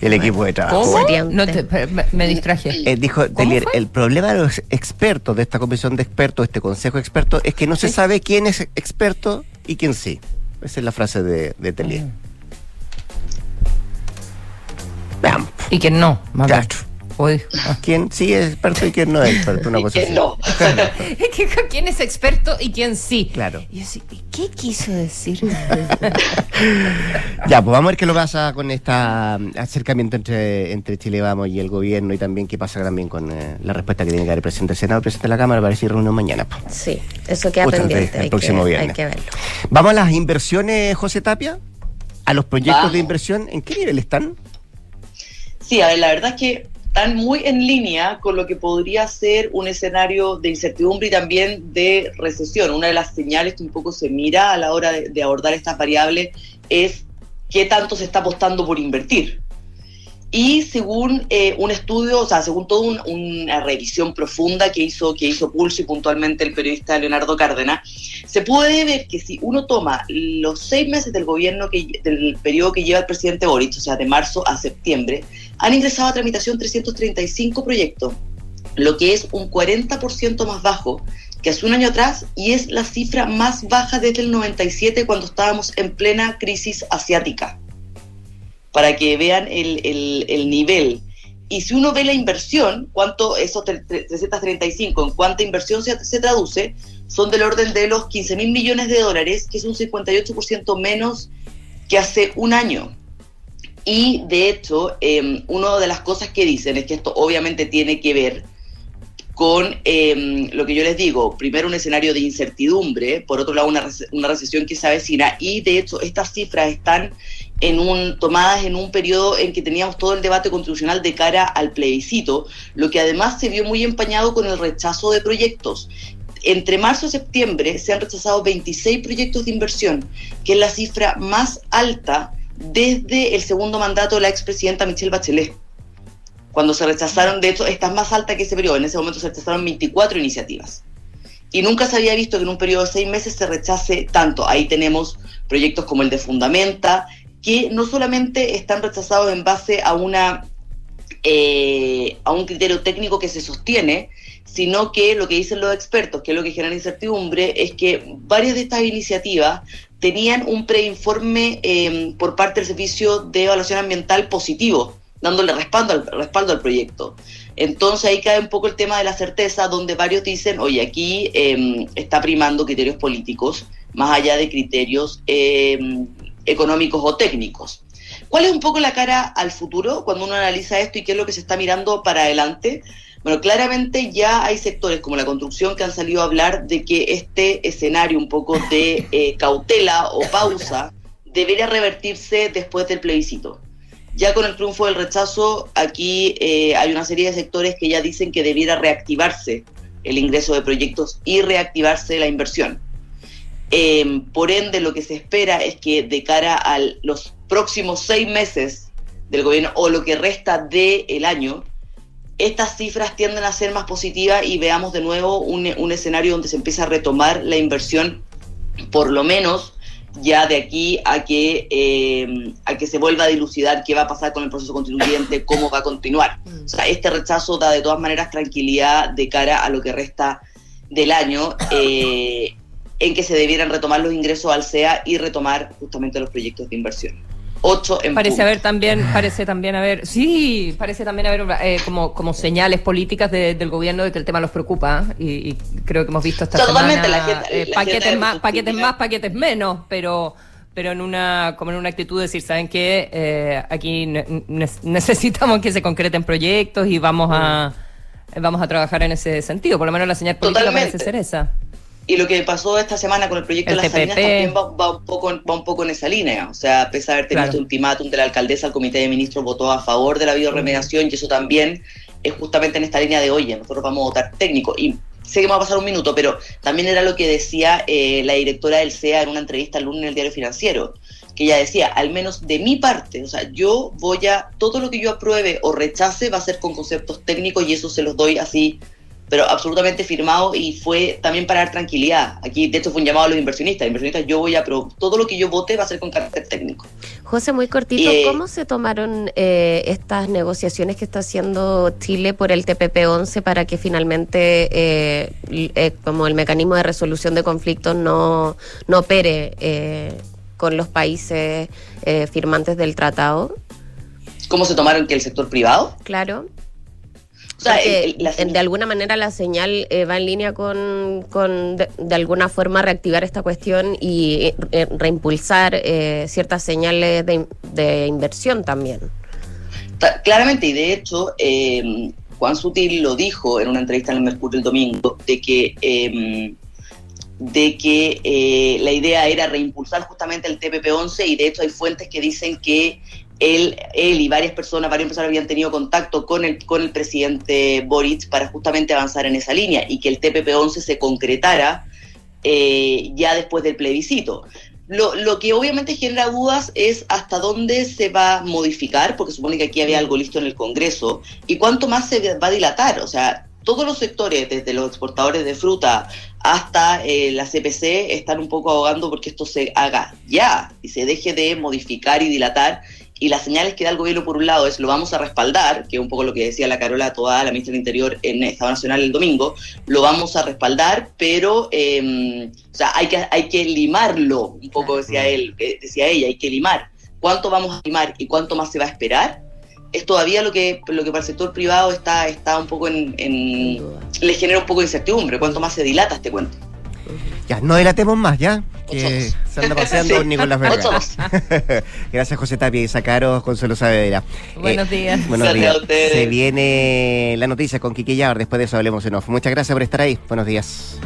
el equipo de trabajo.
¿Cómo? No te- me, distraje.
Eh, dijo Tellier, el problema de los expertos, de esta comisión de expertos, este consejo de expertos, es que no se sabe quién es experto y quién sí. Esa es la frase de, de Tellier. Veamos.
Y que no, más bien.
Claro. ¿Quién sí es experto y quién no es experto? Una *laughs* cosa así. *laughs*
Es que quién es experto y quién sí.
Claro.
Y yo así, ¿y ¿qué quiso decir? *laughs*
Ya, pues vamos a ver qué lo pasa con este acercamiento entre, entre Chile Vamos y el gobierno y también qué pasa también con eh, la respuesta que tiene que dar el presidente del Senado, el presidente de la Cámara, para decir reunión mañana. pues.
Sí, eso queda
Justamente
pendiente.
el
hay
próximo
que,
viernes.
Hay que verlo.
Vamos a las inversiones, José Tapia, a los proyectos
Vamos.
de inversión. ¿En qué nivel están?
Sí, a ver, la verdad es que están muy en línea con lo que podría ser un escenario de incertidumbre y también de recesión. Una de las señales que un poco se mira a la hora de, abordar estas variables es qué tanto se está apostando por invertir. Y según eh, un estudio, o sea, según toda una revisión profunda que hizo, que hizo Pulso y puntualmente el periodista Leonardo Cárdenas, se puede ver que si uno toma los seis meses del gobierno, que, del periodo que lleva el presidente Boric, o sea, de marzo a septiembre, han ingresado a tramitación 335 proyectos, lo que es un 40% más bajo que hace un año atrás y es la cifra más baja desde el 97 cuando estábamos en plena crisis asiática para que vean el, nivel. Y si uno ve la inversión, cuánto esos 335, en cuánta inversión se, se traduce, son del orden de los 15 mil millones de dólares, que es un 58% menos que hace un año. Y de hecho, eh, una de las cosas que dicen es que esto obviamente tiene que ver con em, lo que yo les digo, primero un escenario de incertidumbre, por otro lado una, una recesión que se avecina, y de hecho estas cifras están en un, tomadas en un periodo en que teníamos todo el debate constitucional de cara al plebiscito, lo que además se vio muy empañado con el rechazo de proyectos. Entre marzo y septiembre se han rechazado 26 proyectos de inversión, que es la cifra más alta desde el segundo mandato de la expresidenta Michelle Bachelet. Cuando se rechazaron, de hecho, esta es más alta que ese periodo, en ese momento se rechazaron 24 iniciativas. Y nunca se había visto que en un periodo de seis meses se rechace tanto. Ahí tenemos proyectos como el de Fundamenta, que no solamente están rechazados en base a una eh, a un criterio técnico que se sostiene, sino que lo que dicen los expertos, que es lo que genera incertidumbre, es que varias de estas iniciativas tenían un preinforme eh, por parte del Servicio de Evaluación Ambiental positivo, dándole respaldo al, respaldo al proyecto. Entonces ahí cae un poco el tema de la certeza, donde varios dicen, oye, aquí em, está primando criterios políticos, más allá de criterios em, económicos o técnicos. ¿Cuál es un poco la cara al futuro cuando uno analiza esto y qué es lo que se está mirando para adelante? Bueno, claramente ya hay sectores como la construcción que han salido a hablar de que este escenario un poco de *laughs* eh, cautela o pausa debería revertirse después del plebiscito. Ya con el triunfo del rechazo, aquí eh, hay una serie de sectores que ya dicen que debiera reactivarse el ingreso de proyectos y reactivarse la inversión. Em, por ende, lo que se espera es que de cara a los próximos seis meses del gobierno o lo que resta del año, estas cifras tienden a ser más positivas y veamos de nuevo un, un escenario donde se empieza a retomar la inversión, por lo menos ya de aquí a que, em, a que se vuelva a dilucidar qué va a pasar con el proceso constituyente, cómo va a continuar. O sea, este rechazo da de todas maneras tranquilidad de cara a lo que resta del año. Eh, en que se debieran retomar los ingresos al SEA y retomar justamente los proyectos de inversión. Ocho en
parece haber también parece también haber sí parece también haber eh, como como señales políticas del gobierno de que el tema los preocupa ¿eh? y, creo que hemos visto esta semana la eh, paquetes más paquetes más paquetes menos pero pero en una como en una actitud de decir saben qué aquí necesitamos que se concreten proyectos y vamos a vamos a trabajar en ese sentido. Por lo menos la señal política parece ser esa
y lo que pasó esta semana con el proyecto de las Salinas también va, un poco, va un poco en esa línea. O sea, a pesar de haber tenido este ultimátum de la alcaldesa, el comité de ministros votó a favor de la bioremediación y eso también es justamente en esta línea de, oye, nosotros vamos a votar técnico. Y sé que me va a pasar un minuto, pero también era lo que decía eh, la directora del CEA en una entrevista el lunes en el diario financiero, que ella decía, al menos de mi parte, o sea, yo voy a, todo lo que yo apruebe o rechace va a ser con conceptos técnicos y eso se los doy así pero absolutamente firmado y fue también para dar tranquilidad. Aquí, de hecho, fue un llamado a los inversionistas. Inversionistas, yo voy a, pero todo lo que yo vote va a ser con carácter técnico.
José, muy cortito, eh, ¿cómo se tomaron eh, estas negociaciones que está haciendo Chile por el TPP-11 para que finalmente, eh, como el mecanismo de resolución de conflictos, no, no opere con los países firmantes del tratado?
¿Cómo se tomaron que el sector privado?
Claro. O sea, de alguna manera la señal eh, va en línea con, con de, alguna forma reactivar esta cuestión y eh, reimpulsar eh, ciertas señales de, inversión también.
Claramente, y de hecho, Juan Sutil lo dijo en una entrevista en el Mercurio el domingo, de que em, de que la idea era reimpulsar justamente el TPP-11 y de hecho hay fuentes que dicen que él, él y varias personas, varias personas habían tenido contacto con el, con el presidente Boric para justamente avanzar en esa línea y que el TPP-11 se concretara eh, ya después del plebiscito. Lo, lo, que obviamente genera dudas es hasta dónde se va a modificar, porque supone que aquí había algo listo en el Congreso, y cuánto más se va a dilatar. O sea, todos los sectores, desde los exportadores de fruta hasta eh, la CPC, están un poco ahogando porque esto se haga ya y se deje de modificar y dilatar. Y las señales que da el gobierno, por un lado, es lo vamos a respaldar, que es un poco lo que decía la Carola toda la ministra del Interior en Estado Nacional el domingo, lo vamos a respaldar, pero eh, o sea, hay, que, hay que limarlo, un poco decía él, eh, decía ella, hay que limar. ¿Cuánto vamos a limar y cuánto más se va a esperar? es todavía lo que, lo que para el sector privado está, está un poco en, en le genera un poco de incertidumbre. ¿Cuánto más se dilata este cuento?
Ya, no dilatemos más, ¿ya? Que se anda *laughs* paseando sí. Nicolás Vergara. *laughs* Gracias, José Tapia y Sacaros, Consuelo Saavedra.
Buenos días.
Eh, buenos días. Se viene la noticia con Kiki Yavar. Después de eso hablemos en off. Muchas gracias por estar ahí. Buenos días.